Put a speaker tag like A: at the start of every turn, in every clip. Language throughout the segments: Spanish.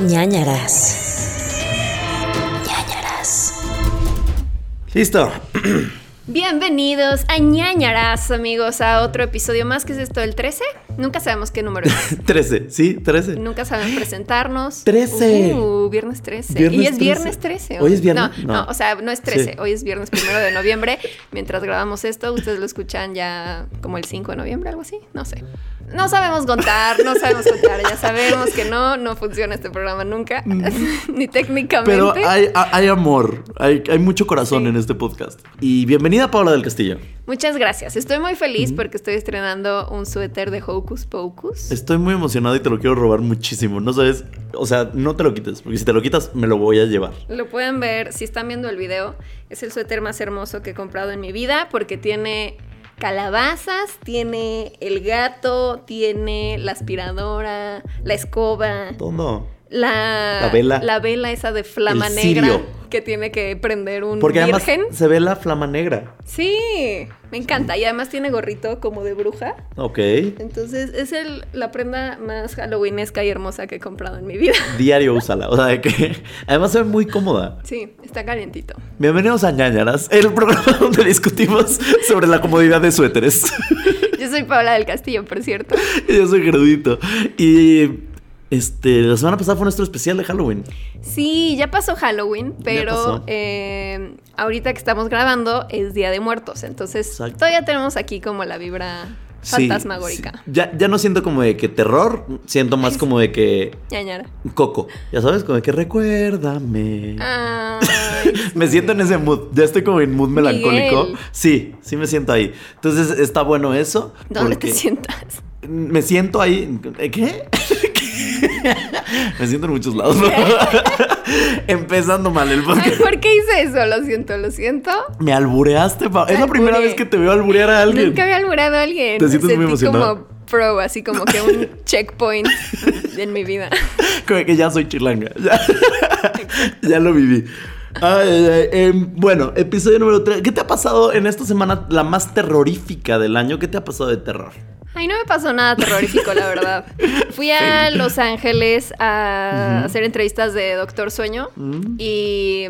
A: ñañaras. ñañaras.
B: Listo.
C: Bienvenidos a ñañaras, amigos, a otro episodio más. ¿Qué es esto? ¿El 13? Nunca sabemos qué número es.
B: 13, sí, 13.
C: Nunca saben presentarnos.
B: 13.
C: Uh, viernes 13.
B: Viernes
C: y es
B: 13.
C: viernes 13.
B: ¿Hoy es viernes?
C: No,
B: No.
C: no, o sea, no es 13.
B: Sí.
C: Hoy es viernes primero de noviembre. Mientras grabamos esto, ustedes lo escuchan ya como el 5 de noviembre, algo así. No sé. No sabemos contar, no sabemos contar. Ya sabemos que no, no funciona este programa nunca. Ni técnicamente.
B: Pero hay, hay amor, hay, hay mucho corazón
C: Sí.
B: en este podcast. Y bienvenida Paula del Castillo.
C: Muchas gracias. Estoy muy feliz porque estoy estrenando un suéter de Hocus Pocus.
B: Estoy muy emocionado y te lo quiero robar muchísimo. No sabes, o sea, no te lo quites, porque si te lo quitas me lo voy a llevar.
C: Lo pueden ver si están viendo el video. Es el suéter más hermoso que he comprado en mi vida porque tiene calabazas, tiene el gato, tiene la aspiradora, la escoba,
B: Todo.
C: La,
B: La vela.
C: la vela esa de flama
B: El
C: negra que tiene que prender un
B: Porque además
C: virgen.
B: se ve la flama negra.
C: Sí, me encanta. Y además tiene gorrito como de bruja.
B: Ok.
C: Entonces es el, la prenda más halloweenesca y hermosa que he comprado en mi vida.
B: Diario úsala. O sea, de que además se ve muy cómoda.
C: Sí, está calientito.
B: Bienvenidos a Ñañaras, el programa donde discutimos sobre la comodidad de suéteres.
C: Yo soy Paula del Castillo, por cierto.
B: Yo soy Gerudito. Y este, la semana pasada fue nuestro especial de Halloween.
C: Sí, ya pasó Halloween, pero
B: pasó.
C: eh, ahorita que estamos grabando es Día de Muertos, entonces
B: Exacto.
C: todavía tenemos aquí como la vibra fantasmagórica.
B: sí. Ya, ya no siento como de que terror, siento más como de que
C: Ñañara.
B: coco. Ya sabes, como de que recuérdame.
C: Ay,
B: Me siento en ese mood. Ya estoy como en mood melancólico.
C: Miguel.
B: Sí, sí me siento ahí. Entonces está bueno eso.
C: ¿Dónde te sientas?
B: Me siento ahí. ¿Eh, ¿Qué? me siento en muchos lados. ¿no? Empezando mal el
C: Ay,
B: podcast.
C: ¿Por qué hice eso? Lo siento, lo siento.
B: Me albureaste, pa. Es la primera vez que te veo alburear a alguien.
C: Nunca había alburado a alguien.
B: ¿Te sientes muy emocionado?
C: como pro, así como que un checkpoint en mi vida.
B: Como que ya soy chilanga. Ya, ya lo viví. Ay, ay, ay. Em, bueno, episodio número 3. ¿Qué te ha pasado en esta semana, la más terrorífica del año? ¿Qué te ha pasado de terror?
C: Ay, no me pasó nada terrorífico, la verdad. Fui a Los Ángeles a hacer entrevistas de Doctor Sueño
B: Mm.
C: y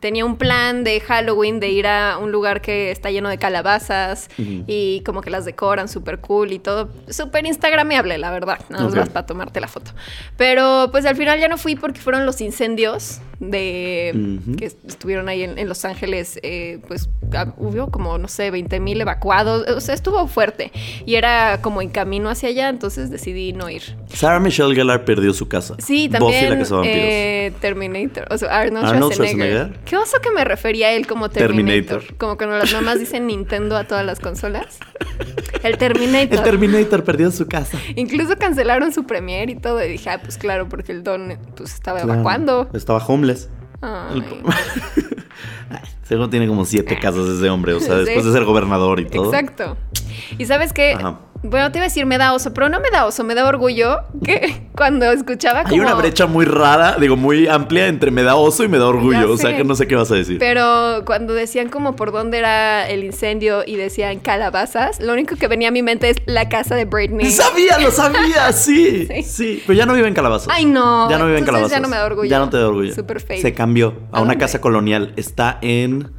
C: tenía un plan de Halloween de ir a un lugar que está lleno de calabazas y como que las decoran súper cool y todo. Súper instagramiable, la verdad. Nada más vas para tomarte la foto. Pero pues al final ya no fui porque fueron los incendios de que estuvieron ahí en, en Los Ángeles. eh, pues ah, hubo como, no sé, 20 mil evacuados. O sea, estuvo fuerte. Y era como en camino hacia allá, entonces decidí no ir.
B: Sarah Michelle Gellar perdió su casa.
C: Sí,
B: Buffy
C: también
B: la de vampiros.
C: eh, Terminator, o sea, Arnold,
B: Arnold
C: Schwarzenegger. Qué oso que me refería a él como Terminator.
B: Terminator.
C: Como cuando las mamás dicen Nintendo a todas las consolas. El Terminator.
B: El Terminator perdió su casa.
C: Incluso cancelaron su premiere y todo. Y dije, ah, pues claro, porque el don pues estaba
B: Claro.
C: evacuando.
B: Estaba homeless.
C: Ay.
B: Ay, seguro tiene como siete casas ese hombre. O sea, después de ser gobernador y todo.
C: Exacto. Y sabes qué,
B: Ajá.
C: Bueno, te iba a decir me da oso, pero no me da oso, me da orgullo que cuando escuchaba como...
B: Hay una brecha muy rara, digo, muy amplia entre me da oso y me da orgullo. O sea que no sé qué vas a decir.
C: Pero cuando decían como por dónde era el incendio y decían calabazas, lo único que venía a mi mente es la casa de Britney.
B: Sabía, lo sabía, sí,
C: Sí.
B: sí. Pero ya no vive en Calabazas.
C: Ay, no.
B: Ya no vive en
C: Entonces
B: Calabazas.
C: ya no me da orgullo.
B: Ya no te da orgullo.
C: Super fake.
B: Se cambió a
C: ¿A
B: una
C: dónde?
B: casa colonial. Está en.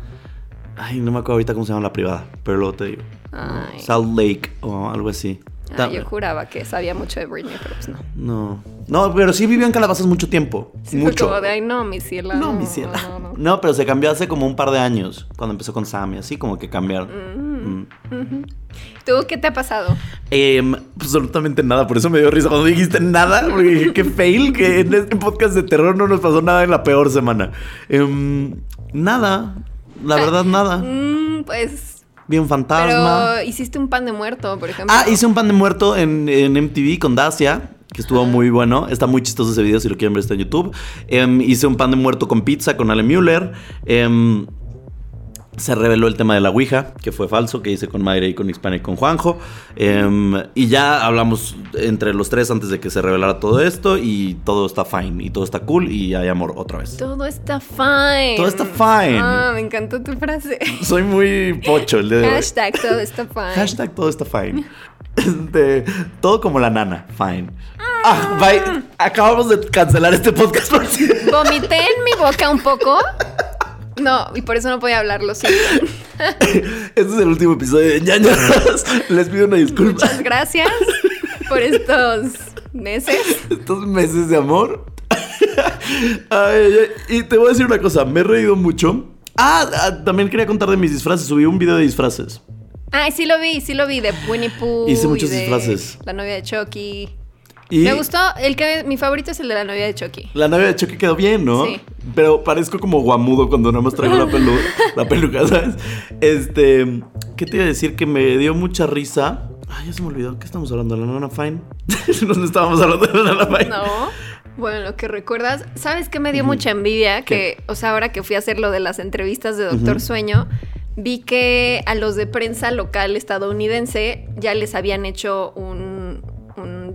B: Ay, no me acuerdo ahorita cómo se llama la privada, pero luego te digo.
C: Ay.
B: Salt Lake o algo así.
C: Ah, yo juraba que sabía mucho de Britney, pero pues no.
B: No. No, pero sí vivió en Calabazas mucho tiempo.
C: Sí, fue
B: mucho.
C: como de, ay, no, mi ciela.
B: No, mi ciela.
C: No, no, no.
B: No, pero se cambió hace como un par de años, cuando empezó con Sammy, así como que cambiaron. Mm.
C: Ujú. ¿Tú qué te ha pasado?
B: Em, absolutamente nada, por eso me dio risa cuando dijiste nada, porque dije, qué fail que en este podcast de terror no nos pasó nada en la peor semana. Em, nada, la verdad nada.
C: Mm, pues...
B: Vi un fantasma.
C: Pero hiciste un pan de muerto, por ejemplo.
B: Ah, hice un pan de muerto en, en MTV con Dacia, que estuvo muy bueno. Está muy chistoso ese video, si lo quieren ver está en YouTube. Em, hice un pan de muerto con pizza con Ale Müller. Em, se reveló el tema de la Ouija, que fue falso, que hice con Mayra y con Hispana y con Juanjo. Em, y ya hablamos entre los tres antes de que se revelara todo esto y todo está fine y todo está cool y hay amor otra vez.
C: Todo está fine.
B: Todo está fine.
C: Ah, me encantó tu frase.
B: Soy muy pocho el día de hoy.
C: Hashtag todo está fine.
B: Hashtag todo está fine. Este, todo como la nana, fine. Ah, bye. Acabamos de cancelar este podcast por si-
C: Vomité en mi boca un poco. No, y por eso no podía hablar, lo siento.
B: Este es el último episodio de ñañaras. Les pido una disculpa.
C: Muchas gracias por estos meses.
B: Estos meses de amor. Ay, ay, ay. Y te voy a decir una cosa, me he reído mucho. Ah, ah, también quería contar de mis disfraces. Subí un video de disfraces.
C: Ay, sí lo vi, sí lo vi de Winnie Pooh.
B: Hice
C: y
B: muchos
C: de
B: disfraces.
C: La novia de Chucky.
B: Y
C: Me gustó, el que mi favorito es el de la novia de Chucky.
B: La novia de Chucky quedó bien, ¿no?
C: Sí.
B: Pero parezco como guamudo cuando nada más traigo la, pelu la peluca, ¿sabes? Este, ¿qué te iba a decir? Que me dio mucha risa. Ay, ya se me olvidó. ¿Qué estamos hablando? ¿La Nana Fine? no estábamos hablando de la Nana Fine.
C: No. Bueno, lo que recuerdas, ¿sabes qué me dio mucha envidia?
B: ¿Qué?
C: Que, o sea, ahora que fui a hacer lo de las entrevistas de Doctor Sueño, vi que a los de prensa local estadounidense ya les habían hecho un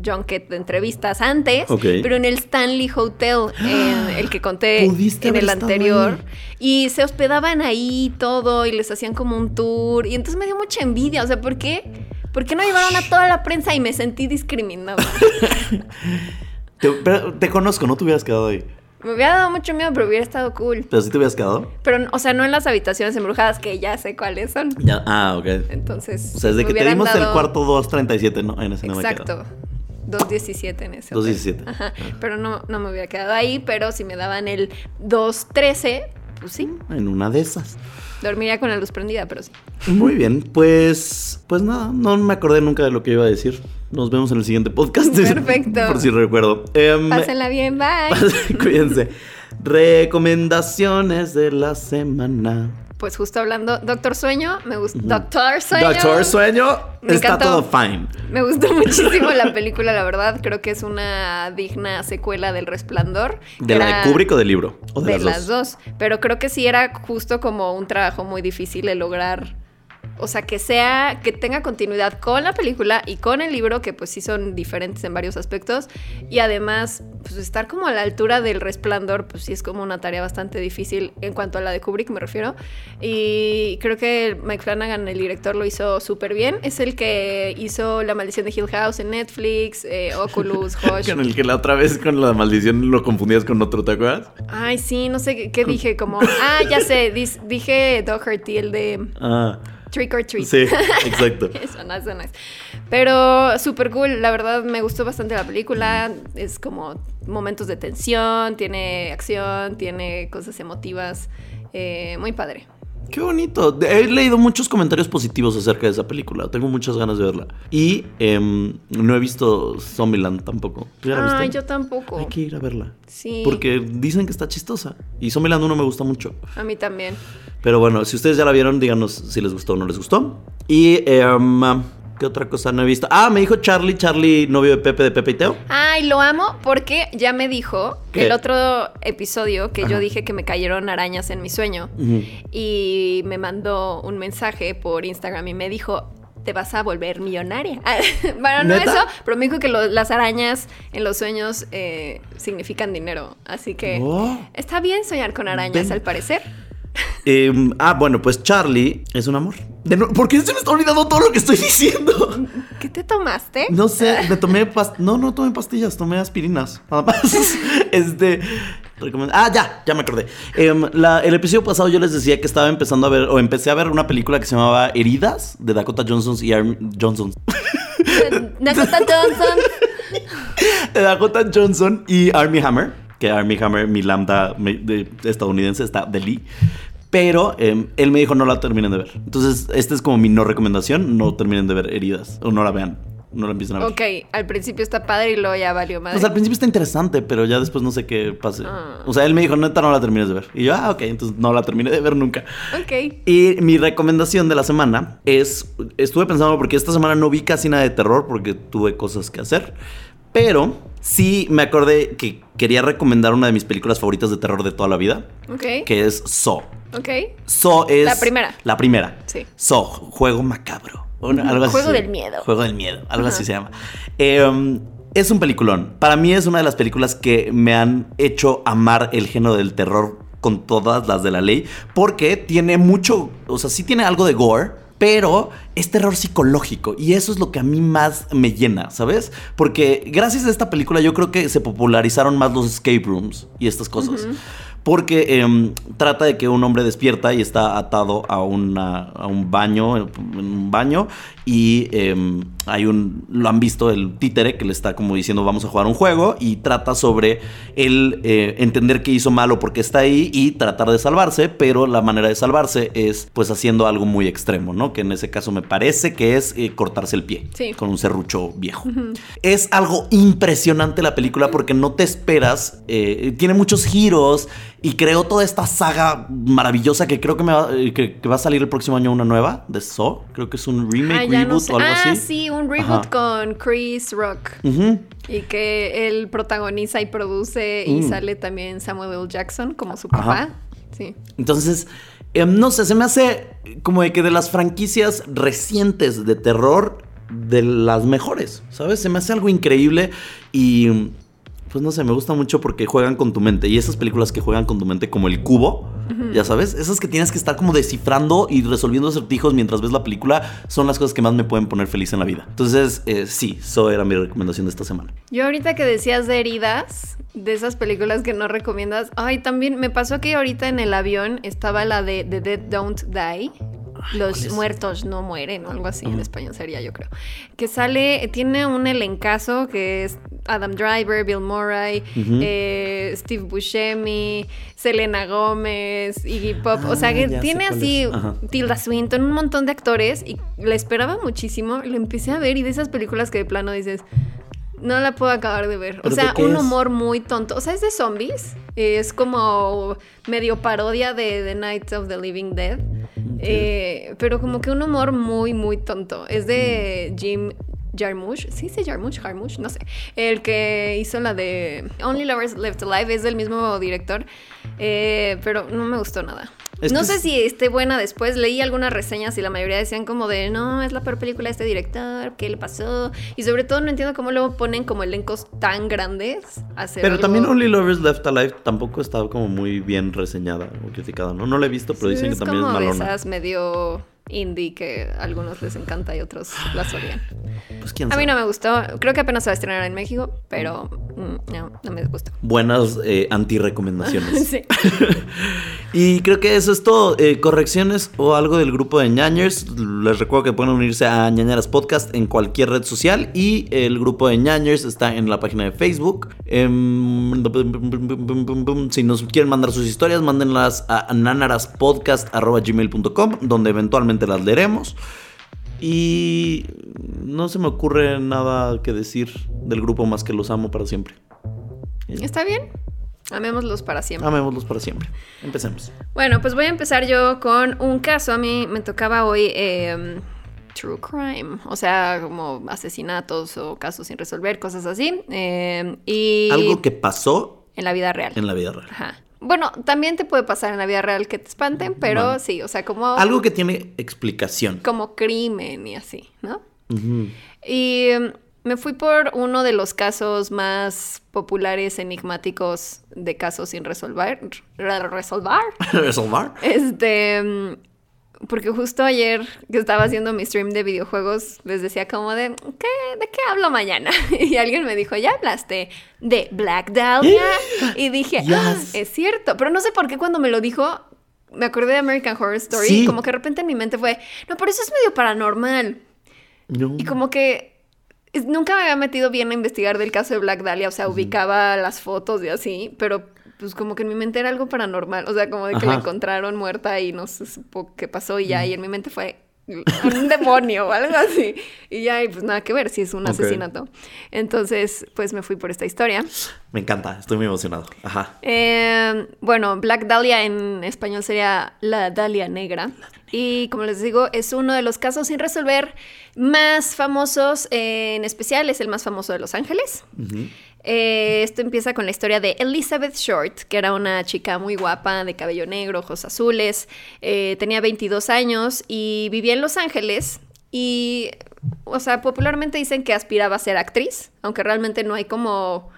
C: junket de entrevistas antes, pero en el Stanley Hotel, en el que conté en el anterior. Y se hospedaban ahí todo y les hacían como un tour. Y entonces me dio mucha envidia. O sea, ¿por qué? ¿Por qué no llevaron a toda la prensa y me sentí discriminada?
B: Te, pero te conozco, no te hubieras quedado ahí.
C: Me hubiera dado mucho miedo, pero hubiera estado cool.
B: Pero sí te hubieras quedado.
C: Pero, o sea, no en las habitaciones embrujadas, que ya sé cuáles son.
B: Ya, ah, ok.
C: Entonces.
B: O sea, desde
C: me
B: que te dimos el
C: dado-
B: cuarto 237, no, en ese no me.
C: Exacto. 2.17 en ese. hotel.
B: 2.17.
C: Ajá. Pero no, no me hubiera quedado ahí, pero si me daban el 2.13, pues sí.
B: En una de esas.
C: Dormiría con la luz prendida, pero sí.
B: Muy bien, pues, pues nada, no me acordé nunca de lo que iba a decir. Nos vemos en el siguiente podcast.
C: Perfecto.
B: Por si recuerdo. Em,
C: Pásenla bien, bye.
B: Cuídense. Recomendaciones de la semana.
C: Pues justo hablando, Doctor Sueño, me gusta. Doctor Sueño.
B: Doctor Sueño,
C: Me
B: está
C: encantó.
B: todo fine.
C: Me gustó muchísimo la película, la verdad. Creo que es una digna secuela del Resplandor.
B: ¿De la de Kubrick o del libro? ¿O
C: de,
B: de,
C: las dos. Pero creo que sí era justo como un trabajo muy difícil de lograr. O sea, que sea, que tenga continuidad con la película y con el libro, que pues sí son diferentes en varios aspectos. Y además, pues estar como a la altura del resplandor, pues sí es como una tarea bastante difícil en cuanto a la de Kubrick, me refiero. Y creo que Mike Flanagan, el director, lo hizo súper bien. Es el que hizo La maldición de Hill House en Netflix, eh, Oculus, Hush.
B: Con el que la otra vez con la maldición lo confundías con otro, ¿te acuerdas?
C: Ay, sí, no sé qué, qué dije, como, ah, ya sé, dis- dije Doherty, el de
B: Ah,
C: Trick or Treat.
B: sí, exacto.
C: Eso no, eso no es. Pero súper cool, la verdad me gustó bastante la película. Es como momentos de tensión, tiene acción, tiene cosas emotivas. eh, muy padre.
B: Qué bonito. He leído muchos comentarios positivos acerca de esa película. Tengo muchas ganas de verla. Y em, no he visto Zombieland tampoco. ¿Tú ya la viste?
C: Ay, yo tampoco.
B: Hay que ir a verla.
C: Sí.
B: Porque dicen que está chistosa. Y Zombieland 1 me gusta mucho.
C: A mí también.
B: Pero bueno, si ustedes ya la vieron, díganos si les gustó o no les gustó. Y, em, ¿qué otra cosa no he visto? Ah, me dijo Charlie, Charlie, novio de Pepe, de Pepe y Teo.
C: Ay, lo amo porque ya me dijo
B: ¿Qué?
C: el otro episodio que
B: Ajá.
C: yo dije que me cayeron arañas en mi sueño. Y me mandó un mensaje por Instagram y me dijo, te vas a volver millonaria. bueno, no
B: ¿Neta?
C: eso, pero me dijo que lo- las arañas en los sueños eh, significan dinero. Así que
B: Oh.
C: está bien soñar con arañas,
B: Ven.
C: al parecer.
B: Em, ah, bueno, pues Charlie es un amor. De ¿Por qué se me está olvidando todo lo que estoy diciendo?
C: ¿Qué te tomaste?
B: No sé, me tomé No, no tomé pastillas, tomé aspirinas. Nada más. Este. Ah, ya, ya me acordé. Em, la- el episodio pasado yo les decía que estaba empezando a ver, o empecé a ver una película que se llamaba Heridas, de Dakota Johnson y Arm Johnson.
C: Dakota Johnson.
B: de Dakota Johnson y Army Hammer, que Army Hammer, mi lambda de- estadounidense, está de Lee. Pero em, él me dijo no la terminen de ver. Entonces, esta es como mi no recomendación. No terminen de ver heridas. O no la vean. No la empiecen a ver.
C: ok, al principio está padre y luego ya valió madre.
B: Pues al principio está interesante, pero ya después no sé qué pase.
C: Ah.
B: O sea, él me dijo, neta, no la termines de ver. Y yo, ah, ok, entonces no la terminé de ver nunca.
C: ok.
B: Y mi recomendación de la semana es, estuve pensando porque esta semana no vi casi nada de terror porque tuve cosas que hacer, pero sí me acordé que quería recomendar una de mis películas favoritas de terror de toda la vida,
C: Ok.
B: que es Saw.
C: Ok.
B: Saw es...
C: La primera.
B: La primera.
C: Sí.
B: Saw, juego macabro. Algo así
C: Juego del miedo.
B: Juego del miedo, algo así se llama. Eh, es un peliculón. Para mí es una de las películas que me han hecho amar el género del terror con todas las de la ley, porque tiene mucho, o sea, sí tiene algo de gore, pero es terror psicológico y eso es lo que a mí más me llena, ¿sabes? Porque gracias a esta película yo creo que se popularizaron más los escape rooms y estas cosas. Porque em, trata de que un hombre despierta y está atado a, una, a un baño, en un baño, y em, hay un, lo han visto el títere que le está como diciendo vamos a jugar un juego y trata sobre él eh, entender qué hizo malo porque está ahí y tratar de salvarse, pero la manera de salvarse es pues haciendo algo muy extremo, ¿no? Que en ese caso me parece que es eh, cortarse el pie
C: Sí.
B: con un serrucho viejo. Es algo impresionante la película porque no te esperas, eh, tiene muchos giros y creó toda esta saga maravillosa que creo que, me va, eh, que, que va a salir el próximo año una nueva de Saw. Creo que es un remake,
C: Ah, no
B: reboot
C: sé.
B: o algo
C: ah,
B: así.
C: sí, un reboot
B: Ajá.
C: con Chris Rock. Y que él protagoniza y produce y
B: Mm.
C: sale también Samuel L. Jackson como su papá.
B: Ajá.
C: Sí.
B: Entonces, em, no sé, se me hace como de que de las franquicias recientes de terror, de las mejores, ¿sabes? Se me hace algo increíble y pues no sé, me gusta mucho porque juegan con tu mente. Y esas películas que juegan con tu mente como el cubo, ya sabes, esas que tienes que estar como descifrando y resolviendo acertijos mientras ves la película, son las cosas que más me pueden poner feliz en la vida. Entonces, eh, sí, eso era mi recomendación de esta semana.
C: Yo ahorita que decías de heridas, de esas películas que no recomiendas, ay, también me pasó que ahorita en el avión estaba la de The Dead Don't Die.
B: ¿cuál
C: Los muertos no mueren, o algo así en español sería, yo creo. Que sale, tiene un elencazo que es Adam Driver, Bill Murray, eh, Steve Buscemi, Selena Gómez, Iggy Pop. o sea,
B: Ah,
C: que tiene así. Tilda Swinton, un montón de actores y la esperaba muchísimo. Lo empecé a ver y de esas películas que de plano dices, no la puedo acabar de ver. O
B: ¿Pero de
C: sea, un
B: es?
C: humor muy tonto. O sea, es de zombies. Es como medio parodia de The Night of the Living Dead. Eh, pero como que un humor muy, muy tonto. Es de Jim Jarmusch. ¿Sí dice Jarmusch? Jarmusch, no sé. El que hizo la de Only Lovers Left Alive es del mismo director. Eh, pero no me gustó nada.
B: Es
C: no sé
B: es-
C: si esté buena después. Leí algunas reseñas y la mayoría decían como de no, es la peor película de este director, ¿qué le pasó? Y sobre todo no entiendo cómo luego ponen como elencos tan grandes a hacer
B: Pero
C: algo-
B: también Only Lovers Left Alive tampoco está como muy bien reseñada o criticada, ¿no? No la he visto, pero
C: Sí,
B: dicen que
C: es
B: también es
C: como de
B: malona.
C: esas medio indie que a algunos les encanta y otros las odian.
B: Pues quién
C: A mí no me gustó. Creo que apenas se va a estrenar en México, pero mm, no, no me gustó.
B: Buenas eh, anti-recomendaciones.
C: Sí.
B: Y creo que eso es todo. Eh, correcciones o algo del grupo de ñañers. Les recuerdo que pueden unirse a ñañeras podcast en cualquier red social. Y el grupo de ñañers está en la página de Facebook. Em, si nos quieren mandar sus historias, mándenlas a nanaraspodcast.gmail.com donde eventualmente las leeremos. Y no se me ocurre nada que decir del grupo más que los amo para siempre.
C: ¿Está bien? Amémoslos para siempre.
B: Amémoslos para siempre. Empecemos.
C: Bueno, pues voy a empezar yo con un caso. A mí me tocaba hoy eh, True Crime, o sea, como asesinatos o casos sin resolver, cosas así. eh, y
B: Algo que pasó
C: en la vida real.
B: en la vida real.
C: Ajá. Bueno, también te puede pasar en la vida real que te espanten, pero
B: Bueno.
C: sí, o sea, como,
B: Algo que tiene explicación.
C: como crimen y así, ¿no? Y mm, me fui por uno de los casos más populares, enigmáticos de casos sin resolver. re- ¿Resolver?
B: Resolver.
C: Este, mm, porque justo ayer que estaba haciendo mi stream de videojuegos, les decía como de, ¿qué, ¿de qué hablo mañana? Y alguien me dijo, ¿ya hablaste de Black Dahlia? Y dije, "Ah, es cierto. Pero no sé por qué cuando me lo dijo, me acordé de American Horror Story.
B: Sí.
C: Y como que de repente en mi mente fue, no, pero eso es medio paranormal.
B: No.
C: Y como que nunca me había metido bien a investigar del caso de Black Dahlia, o sea, ubicaba las fotos y así, pero pues como que en mi mente era algo paranormal, o sea, como de que la
B: Ajá.
C: encontraron muerta y no se supo qué pasó y ya, y en mi mente fue un demonio o algo así. Y ya, y pues nada que ver si es un
B: Ok.
C: asesinato. Entonces, pues me fui por esta historia.
B: Me encanta, estoy muy emocionado. Ajá.
C: Eh, bueno, Black Dahlia en español sería la Dahlia Negra. Y como les digo, es uno de los casos sin resolver más famosos, eh, en especial es el más famoso de Los Ángeles.
B: Ujú.
C: Eh, esto empieza con la historia de Elizabeth Short, que era una chica muy guapa, de cabello negro, ojos azules, eh, tenía 22 años y vivía en Los Ángeles y, o sea, popularmente dicen que aspiraba a ser actriz, aunque realmente no hay como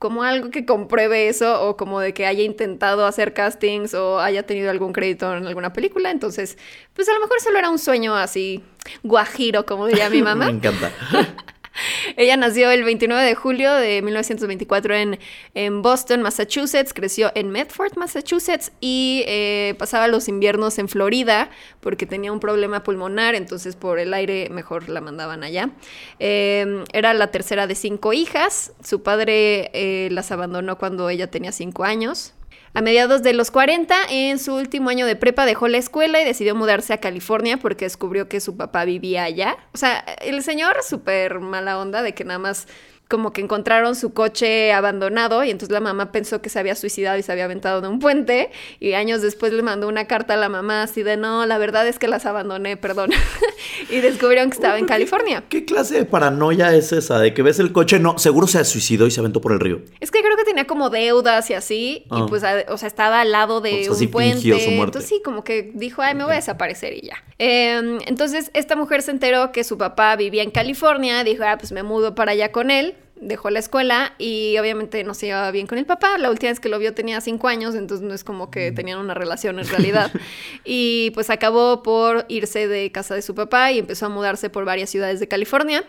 C: como algo que compruebe eso o como de que haya intentado hacer castings o haya tenido algún crédito en alguna película. Entonces, pues a lo mejor solo era un sueño así guajiro, como diría mi mamá.
B: Me encanta.
C: Ella nació el 29 de julio de 1924 en, en Boston, Massachusetts. Creció en Medford, Massachusetts. Y eh, pasaba los inviernos en Florida porque tenía un problema pulmonar. Entonces, por el aire, mejor la mandaban allá. Eh, era la tercera de cinco hijas. Su padre eh, las abandonó cuando ella tenía cinco años. A mediados de los 40, en su último año de prepa, dejó la escuela y decidió mudarse a California porque descubrió que su papá vivía allá. O sea, el señor súper mala onda de que nada más como que encontraron su coche abandonado y entonces la mamá pensó que se había suicidado y se había aventado de un puente y años después le mandó una carta a la mamá así de no, la verdad es que las abandoné, perdón. y descubrieron que estaba en California.
B: ¿Qué clase de paranoia es esa? De que ves el coche, no, seguro se suicidó y se aventó por el río.
C: Es que creo que tenía como deudas y así
B: Ah.
C: y pues, a- o sea, estaba al lado de
B: O sea,
C: un
B: sí
C: puente.
B: su muerte.
C: Entonces sí, como que dijo, ay, me voy a desaparecer y ya. Eh, entonces esta mujer se enteró que su papá vivía en California, dijo, ah, pues me mudo para allá con él. Dejó la escuela y obviamente no se llevaba bien con el papá. La última vez que lo vio tenía cinco años, entonces no es como que
B: Mm.
C: tenían una relación en realidad. y pues acabó por irse de casa de su papá y empezó a mudarse por varias ciudades de California.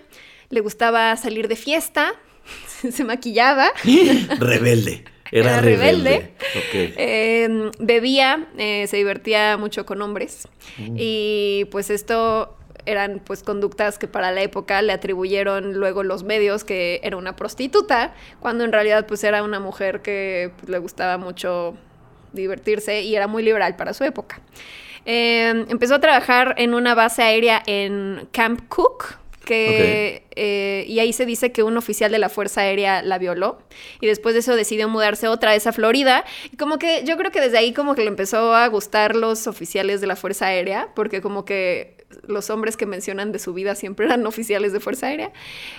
C: Le gustaba salir de fiesta, se maquillaba.
B: Rebelde. Era,
C: Era
B: rebelde.
C: Eh, bebía, eh, se divertía mucho con hombres.
B: Mm.
C: Y pues esto eran pues conductas que para la época le atribuyeron luego los medios que era una prostituta, cuando en realidad pues era una mujer que pues, le gustaba mucho divertirse y era muy liberal para su época. Eh, empezó a trabajar en una base aérea en Camp Cook, que, eh, y ahí se dice que un oficial de la Fuerza Aérea la violó y después de eso decidió mudarse otra vez a Florida y como que yo creo que desde ahí como que le empezó a gustar los oficiales de la Fuerza Aérea porque como que los hombres que mencionan de su vida siempre eran oficiales de Fuerza Aérea.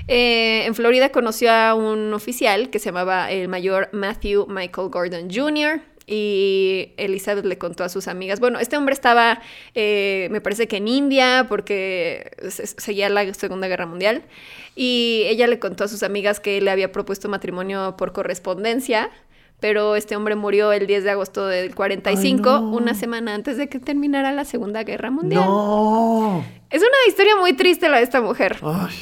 C: Eh, en Florida conoció a un oficial que se llamaba el mayor Matthew Michael Gordon Jr., y Elizabeth le contó a sus amigas, bueno, este hombre estaba, eh, me parece que en India, porque se- seguía la Segunda Guerra Mundial, y ella le contó a sus amigas que le había propuesto matrimonio por correspondencia, pero este hombre murió el 10 de agosto del 45,
B: Ay, no.
C: una semana antes de que terminara la Segunda Guerra Mundial.
B: No.
C: Es una historia muy triste la de esta mujer.
B: Ay,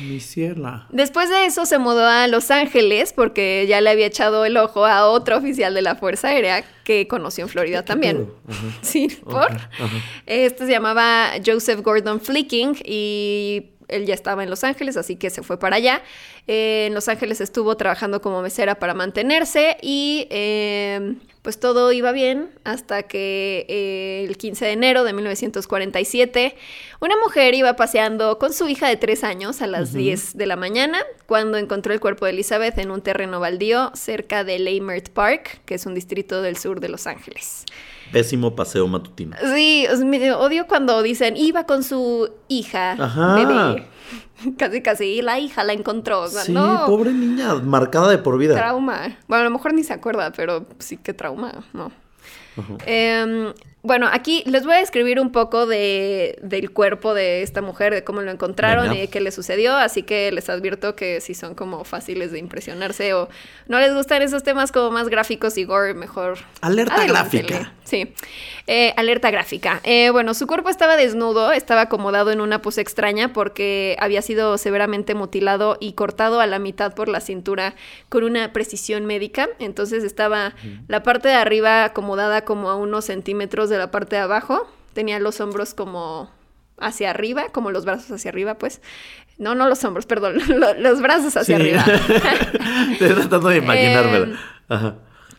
B: mi ciela.
C: Después de eso se mudó a Los Ángeles porque ya le había echado el ojo a otro oficial de la Fuerza Aérea que conoció en Florida
B: ¿Qué
C: también. Sí, por.
B: Ajá.
C: Este se llamaba Joseph Gordon Flicking y él ya estaba en Los Ángeles, así que se fue para allá. Eh, en Los Ángeles estuvo trabajando como mesera para mantenerse y eh, pues todo iba bien hasta que eh, el 15 de enero de 1947 una mujer iba paseando con su hija de tres años a las 10 de la mañana cuando encontró el cuerpo de Elizabeth en un terreno baldío cerca de Leimert Park, que es un distrito del sur de Los Ángeles.
B: Pésimo paseo matutino.
C: Sí, me odio cuando dicen iba con su hija,
B: Ajá.
C: bebé. Casi, casi, y la hija la encontró. O sea,
B: Sí,
C: no,
B: pobre niña, marcada de por vida.
C: trauma. Bueno, a lo mejor ni se acuerda, pero sí que trauma, ¿no? Em, bueno, aquí les voy a describir un poco de, del cuerpo de esta mujer, de cómo lo encontraron
B: Venga.
C: y de qué le sucedió, así que les advierto que si son como fáciles de impresionarse o no les gustan esos temas como más gráficos y gore, mejor...
B: Alerta gráfica.
C: Sí, Eh, alerta gráfica. Eh, bueno, su cuerpo estaba desnudo, estaba acomodado en una pose extraña porque había sido severamente mutilado y cortado a la mitad por la cintura con una precisión médica. Entonces estaba la parte de arriba acomodada como a unos centímetros de la parte de abajo. Tenía los hombros como hacia arriba, como los brazos hacia arriba, pues. No, no los hombros, perdón, lo- los brazos hacia
B: Sí.
C: arriba.
B: Estoy tratando de imaginármela.
C: Em,
B: Ajá.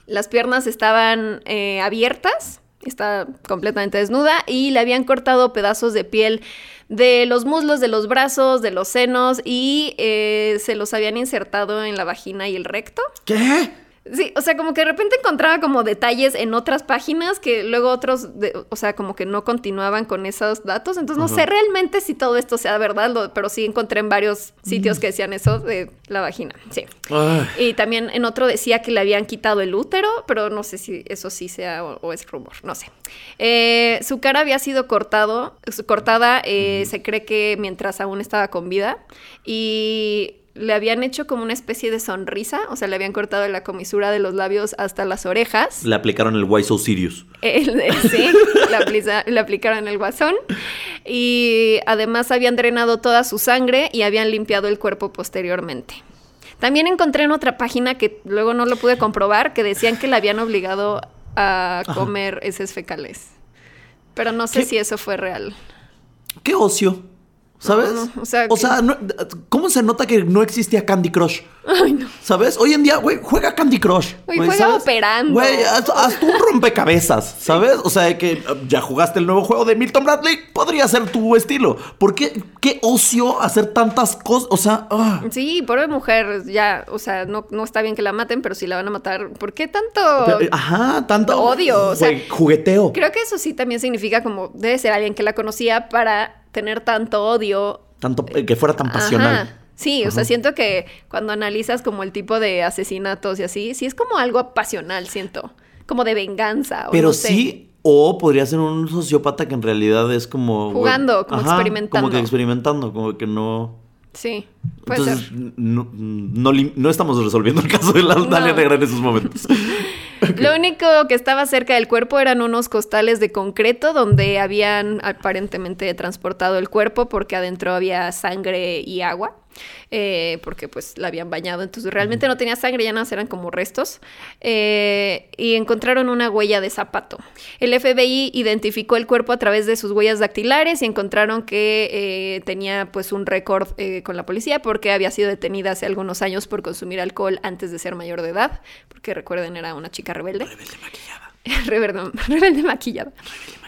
C: Las piernas estaban eh, abiertas, está completamente desnuda y le habían cortado pedazos de piel de los muslos, de los brazos, de los senos y eh, se los habían insertado en la vagina y el recto.
B: ¿Qué?
C: Sí, o sea, como que de repente encontraba como detalles en otras páginas que luego otros, de- o sea, como que no continuaban con esos datos. Entonces no sé realmente si todo esto sea verdad, lo- pero sí encontré en varios sitios que decían eso de la vagina. Sí. Y también en otro decía que le habían quitado el útero, pero no sé si eso sí sea o, o es rumor, no sé. Eh, su cara había sido cortado, cortada, eh, se cree que mientras aún estaba con vida. Y le habían hecho como una especie de sonrisa, o sea, le habían cortado la comisura de los labios hasta las orejas.
B: Le aplicaron el Why So Serious.
C: El- el- sí, le, aplica- le aplicaron el guasón. Y además habían drenado toda su sangre y habían limpiado el cuerpo posteriormente. También encontré en otra página que luego no lo pude comprobar, que decían que la habían obligado a
B: Ajá.
C: comer heces fecales. Pero no sé
B: ¿Qué?
C: si eso fue real.
B: ¡Qué ocio! ¿Sabes?
C: No, no, o sea,
B: no- ¿cómo se nota que no existía Candy Crush?
C: Ay, no.
B: ¿Sabes? Hoy en día, güey, juega Candy Crush.
C: Güey, juega
B: ¿sabes?
C: operando.
B: Güey, haz, haz tú un rompecabezas, ¿sabes? O sea, que eh, ya jugaste el nuevo juego de Milton Bradley, podría ser tu estilo. ¿Por qué? ¿Qué ocio hacer tantas cosas? O sea, ah.
C: Sí, pobre mujer, ya, o sea, no, no está bien que la maten, pero si la van a matar, ¿por qué tanto?
B: Pero, eh, Ajá, tanto
C: Odio, o sea,
B: güey, jugueteo.
C: Creo que eso sí también significa como debe ser alguien que la conocía para tener tanto odio.
B: Tanto eh, que fuera tan pasional.
C: Ajá. Sí, o sea, siento que cuando analizas como el tipo de asesinatos y así, sí es como algo pasional, siento. Como de venganza. O
B: Pero
C: no sé.
B: sí, o podría ser un sociópata que en realidad es como.
C: Jugando, como experimentando.
B: Como que experimentando, como que no.
C: Sí, puede
B: Entonces,
C: ser.
B: no, no, estamos resolviendo el caso de la Dalia
C: No.
B: Negra en esos momentos.
C: Lo único que estaba cerca del cuerpo eran unos costales de concreto donde habían aparentemente transportado el cuerpo porque adentro había sangre y agua. Eh, porque pues la habían bañado, entonces realmente no tenía sangre, ya nada eran como restos. eh, y encontraron una huella de zapato. El FBI identificó el cuerpo a través de sus huellas dactilares y encontraron que eh, tenía pues un récord con la policía porque había sido detenida hace algunos años por consumir alcohol antes de ser mayor de edad, porque recuerden era una chica rebelde.
B: Rebelde maquillada.
C: Rebelde, rebelde maquillada.
B: Rebelde maquillada.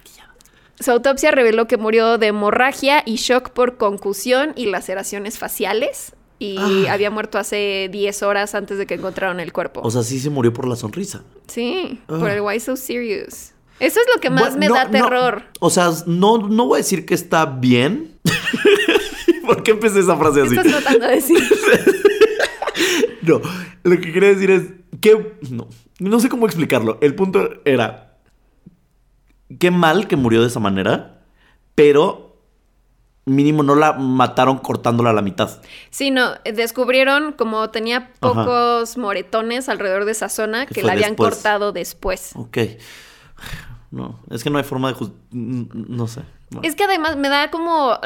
C: Su autopsia reveló que murió de hemorragia y shock por concusión y laceraciones faciales. Y
B: Ah.
C: había muerto hace 10 horas antes de que encontraron el cuerpo.
B: O sea, sí se murió por la sonrisa.
C: sí,
B: Ah.
C: por el Why So Serious. Eso es lo que más
B: Bueno,
C: me
B: no,
C: da
B: no.
C: terror.
B: O sea, no, no voy a decir que está bien. ¿Por qué empecé esa frase
C: ¿Qué
B: así?
C: estás tratando de decir?
B: No, lo que quería decir es que no, no sé cómo explicarlo. El punto era qué mal que murió de esa manera, pero mínimo no la mataron cortándola a la mitad.
C: Sí, no, descubrieron como tenía pocos moretones alrededor de esa zona
B: Que
C: la habían
B: después.
C: cortado después.
B: Ok. No, es que no hay forma de no sé. Bueno.
C: Es que además me da como...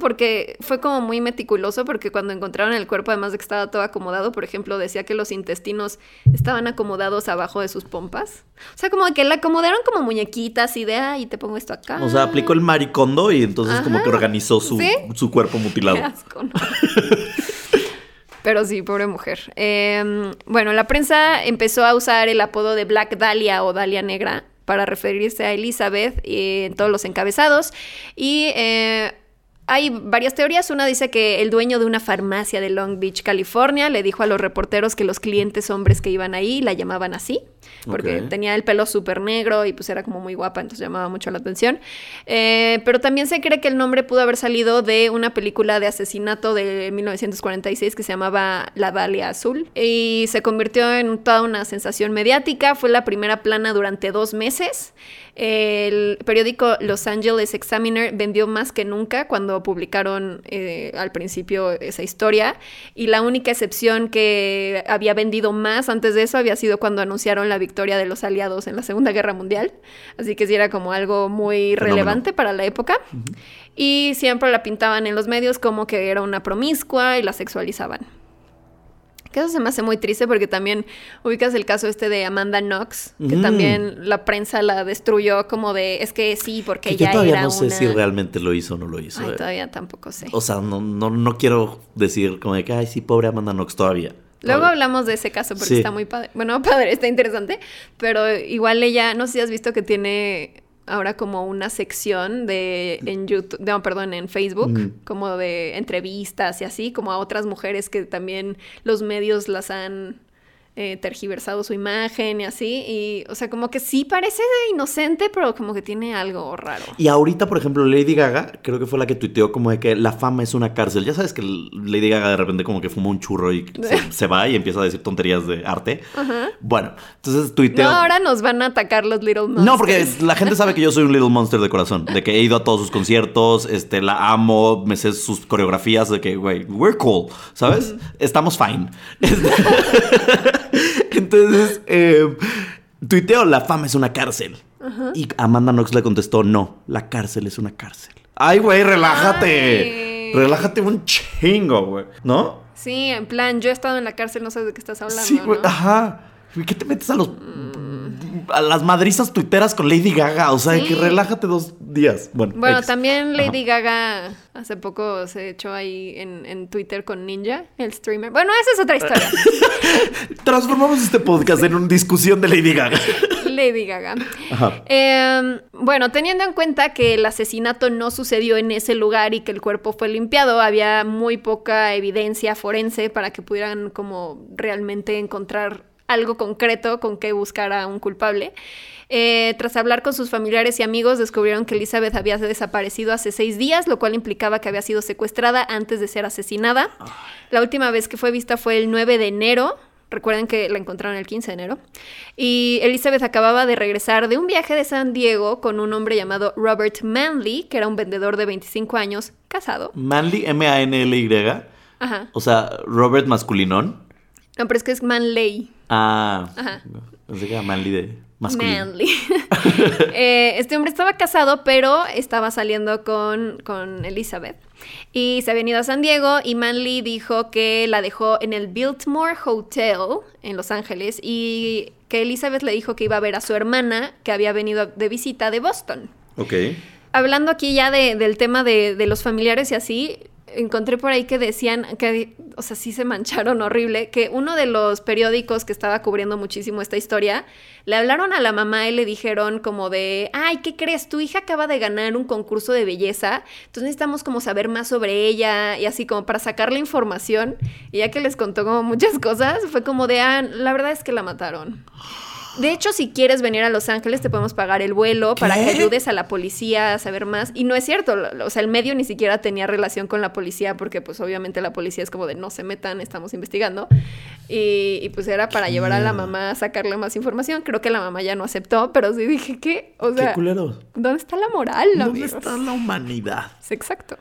C: Porque fue como muy meticuloso porque cuando encontraron el cuerpo, además de que estaba todo acomodado, por ejemplo, decía que los intestinos estaban acomodados abajo de sus pompas. O sea, como que la acomodaron como muñequitas y de, ay, te pongo esto acá.
B: O sea, aplicó el maricondo y entonces como que organizó su,
C: ¿Sí?
B: su cuerpo mutilado.
C: Qué asco, ¿no? Pero sí, pobre mujer. Eh, bueno, la prensa empezó a usar el apodo de Black Dahlia o Dahlia Negra para referirse a Elizabeth eh, en todos los encabezados. Y eh, hay varias teorías. Una dice que el dueño de una farmacia de Long Beach, California, le dijo a los reporteros que los clientes hombres que iban ahí la llamaban así, porque tenía el pelo súper negro y pues era como muy guapa, entonces llamaba mucho la atención. Eh, pero también se cree que el nombre pudo haber salido de una película de asesinato de 1946 que se llamaba La Dalia Azul y se convirtió en toda una sensación mediática. Fue la primera plana durante dos meses. El periódico Los Angeles Examiner vendió más que nunca cuando publicaron eh, al principio esa historia y la única excepción que había vendido más antes de eso había sido cuando anunciaron la victoria de los aliados en la Segunda Guerra Mundial. Así que sí era como algo muy
B: Fenómeno.
C: relevante para la época. Y siempre la pintaban en los medios como que era una promiscua y la sexualizaban. Que eso se me hace muy triste porque también ubicas el caso este de Amanda Knox, que
B: Mm.
C: también la prensa la destruyó como de, es que sí, porque
B: Que
C: ella
B: yo todavía
C: era
B: no sé
C: una...
B: si realmente lo hizo o no lo hizo.
C: Ay,
B: eh.
C: todavía tampoco sé.
B: O sea, no, no, no quiero decir como de que, ay, sí, pobre Amanda Knox todavía.
C: Luego hablamos de ese caso porque
B: Sí.
C: está muy padre. Bueno, padre, está interesante, pero igual ella, no sé si has visto que tiene ahora como una sección de en YouTube, no, perdón, en Facebook,
B: Mm.
C: como de entrevistas y así, como a otras mujeres que también los medios las han eh, tergiversado su imagen y así. Y, o sea, como que sí parece inocente, pero como que tiene algo raro.
B: Y ahorita, por ejemplo, Lady Gaga, creo que fue la que tuiteó como de que la fama es una cárcel. Ya sabes que Lady Gaga de repente como que fuma un churro y se, se va y empieza a decir tonterías de arte.
C: Ajá.
B: Bueno, entonces tuiteó...
C: No, ahora nos van a atacar los Little Monsters.
B: No, porque la gente sabe que yo soy un Little Monster de corazón. De que he ido a todos sus conciertos, este, la amo, me sé sus coreografías, de que, güey, we're cool, ¿sabes? Estamos fine. Entonces, eh, tuiteo, la fama es una cárcel. Y Amanda Knox le contestó, no, la cárcel es una cárcel. Ay, güey, relájate.
C: Ay.
B: Relájate un chingo, güey. ¿No?
C: Sí, en plan, yo he estado en la cárcel, no sabes de qué estás hablando.
B: Sí, güey.
C: ¿no?
B: Ajá. ¿Qué te metes a los. A las madrizas tuiteras con Lady Gaga? O sea,
C: Sí.
B: que relájate dos días. Bueno,
C: Bueno, también
B: Ajá.
C: Lady Gaga hace poco se echó ahí en, en Twitter con Ninja, el streamer. Bueno, esa es otra historia.
B: Transformamos este podcast en una discusión de Lady Gaga.
C: Lady Gaga.
B: Ajá.
C: Eh, bueno, teniendo en cuenta que el asesinato no sucedió en ese lugar y que el cuerpo fue limpiado, había muy poca evidencia forense para que pudieran como realmente encontrar algo concreto con que buscar a un culpable. Eh, tras hablar con sus familiares y amigos, descubrieron que Elizabeth había desaparecido hace seis días, lo cual implicaba que había sido secuestrada antes de ser asesinada. La última vez que fue vista fue el 9 de enero. Recuerden que la encontraron el 15 de enero. Y Elizabeth acababa de regresar de un viaje de San Diego con un hombre llamado Robert Manley, que era un vendedor de 25 años, casado.
B: Manly, M-A-N-L-Y.
C: Ajá.
B: O sea, Robert masculinón.
C: No, pero es que es Manley.
B: Ah.
C: Ajá.
B: Pensé que era Manly de masculino.
C: Manly. Eh, este hombre estaba casado, pero estaba saliendo con, con Elizabeth. Y se habían ido a San Diego y Manly dijo que la dejó en el Biltmore Hotel en Los Ángeles y que Elizabeth le dijo que iba a ver a su hermana que había venido de visita de Boston.
B: Ok.
C: Hablando aquí ya de- del tema de, de los familiares y así, encontré por ahí que decían que, o sea, sí se mancharon horrible, que uno de los periódicos que estaba cubriendo muchísimo esta historia, le hablaron a la mamá y le dijeron como de, ay, ¿qué crees? Tu hija acaba de ganar un concurso de belleza, entonces necesitamos como saber más sobre ella y así como para sacarle información. Y ya que les contó como muchas cosas, fue como de, ah, la verdad es que la mataron. De hecho, si quieres venir a Los Ángeles, te podemos pagar el vuelo para que ayudes a la policía a saber más. Y no es cierto, o sea, el medio ni siquiera tenía relación con la policía porque pues obviamente la policía es como de no se metan, estamos investigando. Y, y, pues era para llevar a la mamá a sacarle más información. Creo que la mamá ya no aceptó, pero sí dije que, o sea. ¿dónde está la moral?
B: ¿Dónde
C: amigos?
B: está la humanidad?
C: Exacto.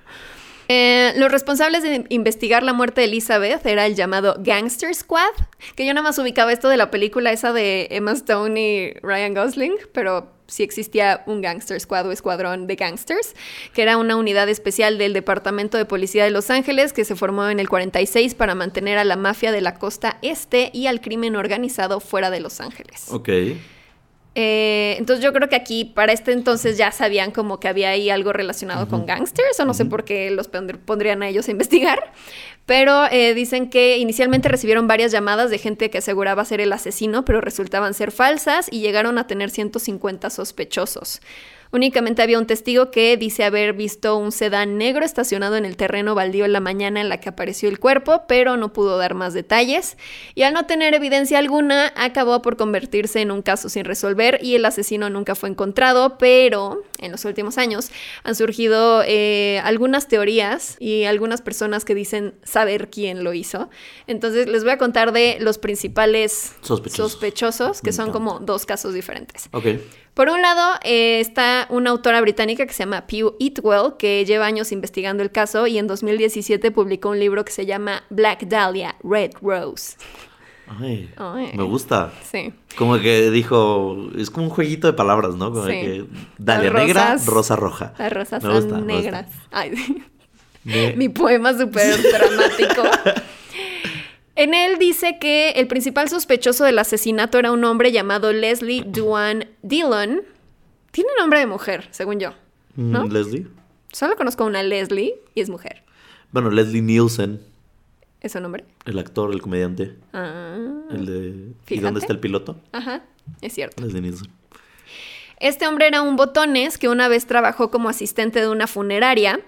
C: Eh, los responsables de investigar la muerte de Elizabeth era el llamado Gangster Squad, que yo nada más ubicaba esto de la película esa de Emma Stone y Ryan Gosling, pero sí existía un Gangster Squad o escuadrón de gangsters, que era una unidad especial del Departamento de Policía de Los Ángeles que se formó en el 46 para mantener a la mafia de la costa este y al crimen organizado fuera de Los Ángeles.
B: Ok.
C: Eh, entonces yo creo que aquí para este entonces ya sabían como que había ahí algo relacionado con gangsters o no sé por qué los pondr- pondrían a ellos a investigar. Pero eh, dicen que inicialmente recibieron varias llamadas de gente que aseguraba ser el asesino, pero resultaban ser falsas y llegaron a tener 150 sospechosos. Únicamente había un testigo que dice haber visto un sedán negro estacionado en el terreno baldío en la mañana en la que apareció el cuerpo, pero no pudo dar más detalles. Y al no tener evidencia alguna, acabó por convertirse en un caso sin resolver y el asesino nunca fue encontrado, pero en los últimos años han surgido eh, algunas teorías y algunas personas que dicen saber quién lo hizo. Entonces les voy a contar de los principales
B: Sospechosos.
C: sospechosos, que son como dos casos diferentes. Por un lado, eh, está una autora británica que se llama Pew Eatwell, que lleva años investigando el caso y en 2017 publicó un libro que se llama Black Dahlia, Red Rose.
B: Ay,
C: Ay.
B: me gusta.
C: Sí.
B: Como que dijo, es como un jueito de palabras, ¿no? Como
C: Sí.
B: que
C: Las
B: negra, rosa roja.
C: Las rosas
B: Me gusta,
C: son
B: me gusta.
C: negras. Ay, mi poema súper dramático. En él dice que el principal sospechoso del asesinato era un hombre llamado Leslie Duane Dillon. Tiene nombre de mujer, según yo. ¿no?
B: Mm, Leslie.
C: Solo conozco una Leslie y es mujer.
B: Bueno, Leslie Nielsen,
C: ¿Es su nombre?
B: el actor, el comediante,
C: Ah.
B: el de ¿Y dónde está el piloto?
C: Ajá, es cierto.
B: Leslie Nielsen.
C: Este hombre era un botones que una vez trabajó como asistente de una funeraria.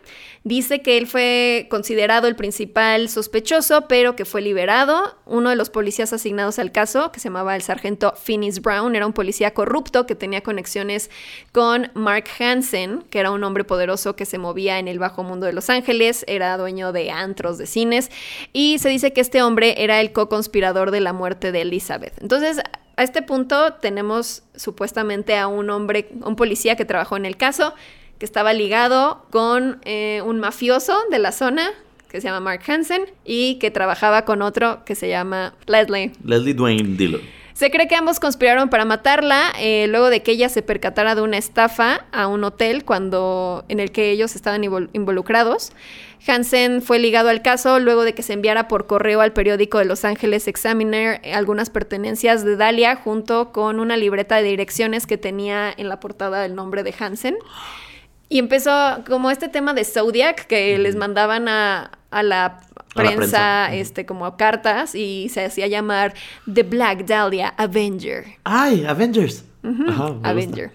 C: Dice que él fue considerado el principal sospechoso, pero que fue liberado. Uno de los policías asignados al caso, que se llamaba el sargento Phineas Brown, era un policía corrupto que tenía conexiones con Mark Hansen, que era un hombre poderoso que se movía en el bajo mundo de Los Ángeles, era dueño de antros, de cines, y se dice que este hombre era el co-conspirador de la muerte de Elizabeth. Entonces, a este punto tenemos supuestamente a un hombre, un policía que trabajó en el caso, que estaba ligado con eh, un mafioso de la zona que se llama Mark Hansen y que trabajaba con otro que se llama Leslie.
B: Leslie Dwayne Dillon.
C: Se cree que ambos conspiraron para matarla eh, luego de que ella se percatara de una estafa a un hotel cuando en el que ellos estaban invol- involucrados. Hansen fue ligado al caso luego de que se enviara por correo al periódico de Los Angeles Examiner eh, algunas pertenencias de Dalia junto con una libreta de direcciones que tenía en la portada el nombre de Hansen. Y empezó como este tema de Zodiac que les mandaban a, a la prensa,
B: prensa.
C: Este, como cartas y se hacía llamar The Black Dahlia Avenger.
B: ¡Ay! Avengers. Ajá, gusta.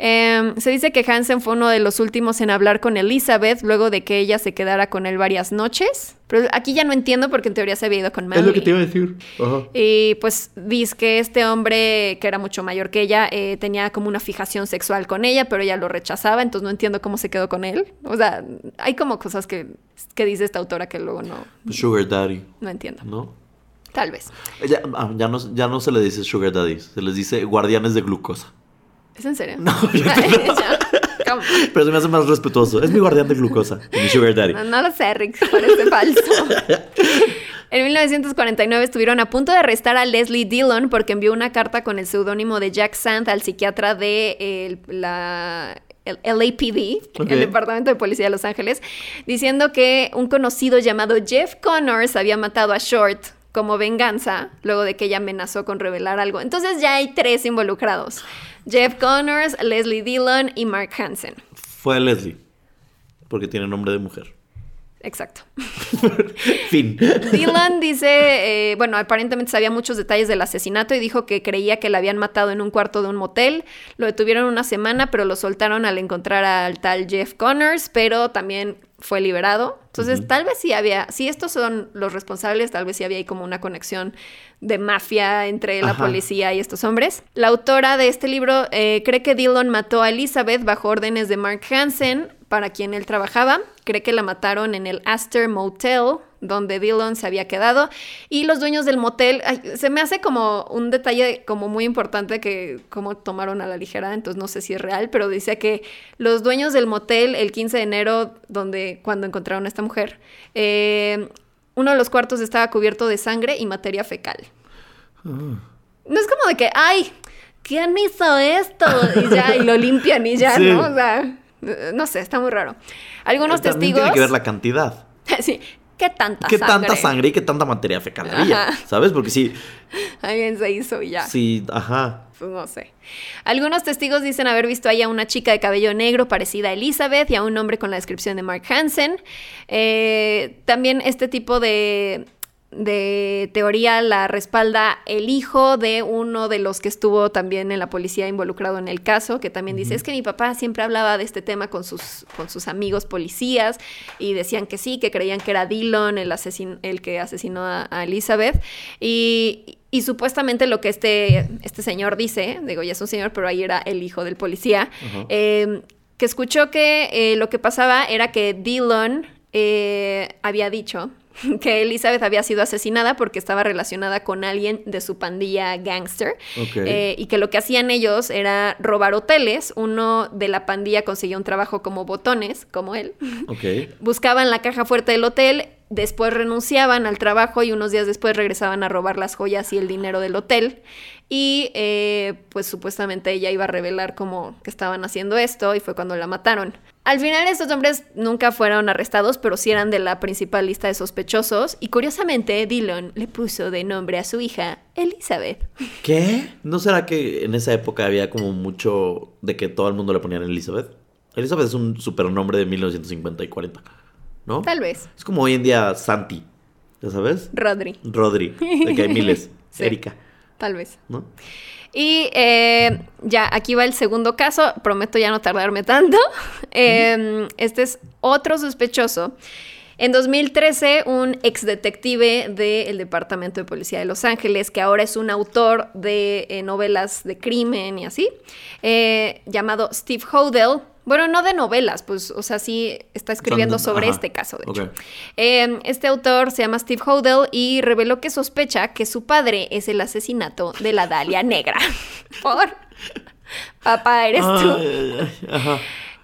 C: Em, se dice que Hansen fue uno de los últimos en hablar con Elizabeth luego de que ella se quedara con él varias noches. Pero aquí ya no entiendo porque en teoría se había ido con Manly.
B: Es lo que te iba a decir. Ajá.
C: Y pues dice que este hombre, que era mucho mayor que ella, eh, tenía como una fijación sexual con ella, pero ella lo rechazaba, entonces no entiendo cómo se quedó con él. O sea, hay como cosas que, que dice esta autora que luego no,
B: Sugar Daddy,
C: no entiendo.
B: ¿no?
C: Tal vez.
B: Ya, ah, ya no, ya no se le dice Sugar Daddy, se les dice guardianes de glucosa.
C: ¿Es en serio?
B: No, yo no. Pero se me hace más respetuoso. Es mi guardián de glucosa, mi Sugar Daddy.
C: No, no lo sé, Rick, parece falso. En 1949 estuvieron a punto de arrestar a Leslie Dillon porque envió una carta con el seudónimo de Jack Sand al psiquiatra de el- la el LAPD, el Departamento de Policía de Los Ángeles, diciendo que un conocido llamado Jeff Connors había matado a Short como venganza luego de que ella amenazó con revelar algo. Entonces ya hay tres involucrados. Jeff Connors, Leslie Dillon y Mark Hansen.
B: Fue Leslie, porque tiene nombre de mujer.
C: Exacto.
B: fin.
C: Dylan dice, eh, bueno, aparentemente sabía muchos detalles del asesinato y dijo que creía que la habían matado en un cuarto de un motel. Lo detuvieron una semana, pero lo soltaron al encontrar al tal Jeff Connors, pero también fue liberado. Entonces, tal vez sí había, si estos son los responsables, tal vez sí había ahí como una conexión de mafia entre la
B: Ajá.
C: policía y estos hombres. La autora de este libro eh, cree que Dillon mató a Elizabeth bajo órdenes de Mark Hansen, para quien él trabajaba. Cree que la mataron en el Astor Motel, donde Dillon se había quedado. Y los dueños del motel, ay, se me hace como un detalle como muy importante que como tomaron a la ligera, entonces no sé si es real, pero dice que los dueños del motel el 15 de enero, donde cuando encontraron a esta mujer, eh, uno de los cuartos estaba cubierto de sangre y materia fecal. No es como de que, ay, ¿quién hizo esto? Y ya, y lo limpian y ya,
B: Sí.
C: ¿no? O sea, no sé, está muy raro. Algunos
B: También
C: testigos...
B: tiene que ver la cantidad.
C: sí, ¿qué tanta
B: ¿Qué
C: sangre?
B: tanta sangre y qué tanta materia fecal había? ¿Sabes? Porque sí,
C: Alguien se hizo y ya.
B: sí, ajá.
C: Pues no sé. Algunos testigos dicen haber visto ahí a una chica de cabello negro parecida a Elizabeth y a un hombre con la descripción de Mark Hansen. Eh, también este tipo de, de teoría la respalda el hijo de uno de los que estuvo también en la policía involucrado en el caso, que también dice, es que mi papá siempre hablaba de este tema con sus, con sus amigos policías y decían que sí, que creían que era Dillon el, asesin el que asesinó a, a Elizabeth. Y, y supuestamente lo que este, este señor dice, digo, ya es un señor, pero ahí era el hijo del policía, eh, que escuchó que eh, lo que pasaba era que Dillon eh, había dicho que Elizabeth había sido asesinada porque estaba relacionada con alguien de su pandilla gangster eh, y que lo que hacían ellos era robar hoteles. Uno de la pandilla consiguió un trabajo como botones, como él. Buscaban la caja fuerte del hotel, después renunciaban al trabajo y unos días después regresaban a robar las joyas y el dinero del hotel. Y eh, pues supuestamente ella iba a revelar como que estaban haciendo esto y fue cuando la mataron. Al final estos hombres nunca fueron arrestados, pero sí eran de la principal lista de sospechosos. Y curiosamente Dillon le puso de nombre a su hija Elizabeth.
B: ¿Qué? ¿No será que en esa época había como mucho de que todo el mundo le ponían Elizabeth? Elizabeth es un supernombre de 1950 y 40, ¿no?
C: Tal vez.
B: Es como hoy en día Santi, ¿ya sabes?
C: Rodri.
B: Rodri, de que hay miles.
C: Sí.
B: Erika.
C: Tal vez.
B: ¿no?
C: Y eh, ya, aquí va el segundo caso. Prometo ya no tardarme tanto. Eh, este es otro sospechoso. En 2013, un ex detective del Departamento de Policía de Los Ángeles, que ahora es un autor de eh, novelas de crimen y así, eh, llamado Steve Hodel. Bueno, no de novelas, pues, o sea, sí está escribiendo sobre
B: ajá,
C: este caso, de hecho. Eh, este autor se llama Steve Hodel y reveló que sospecha que su padre es el asesinato de la Dalia Negra. Por papá, eres tú.
B: Ajá.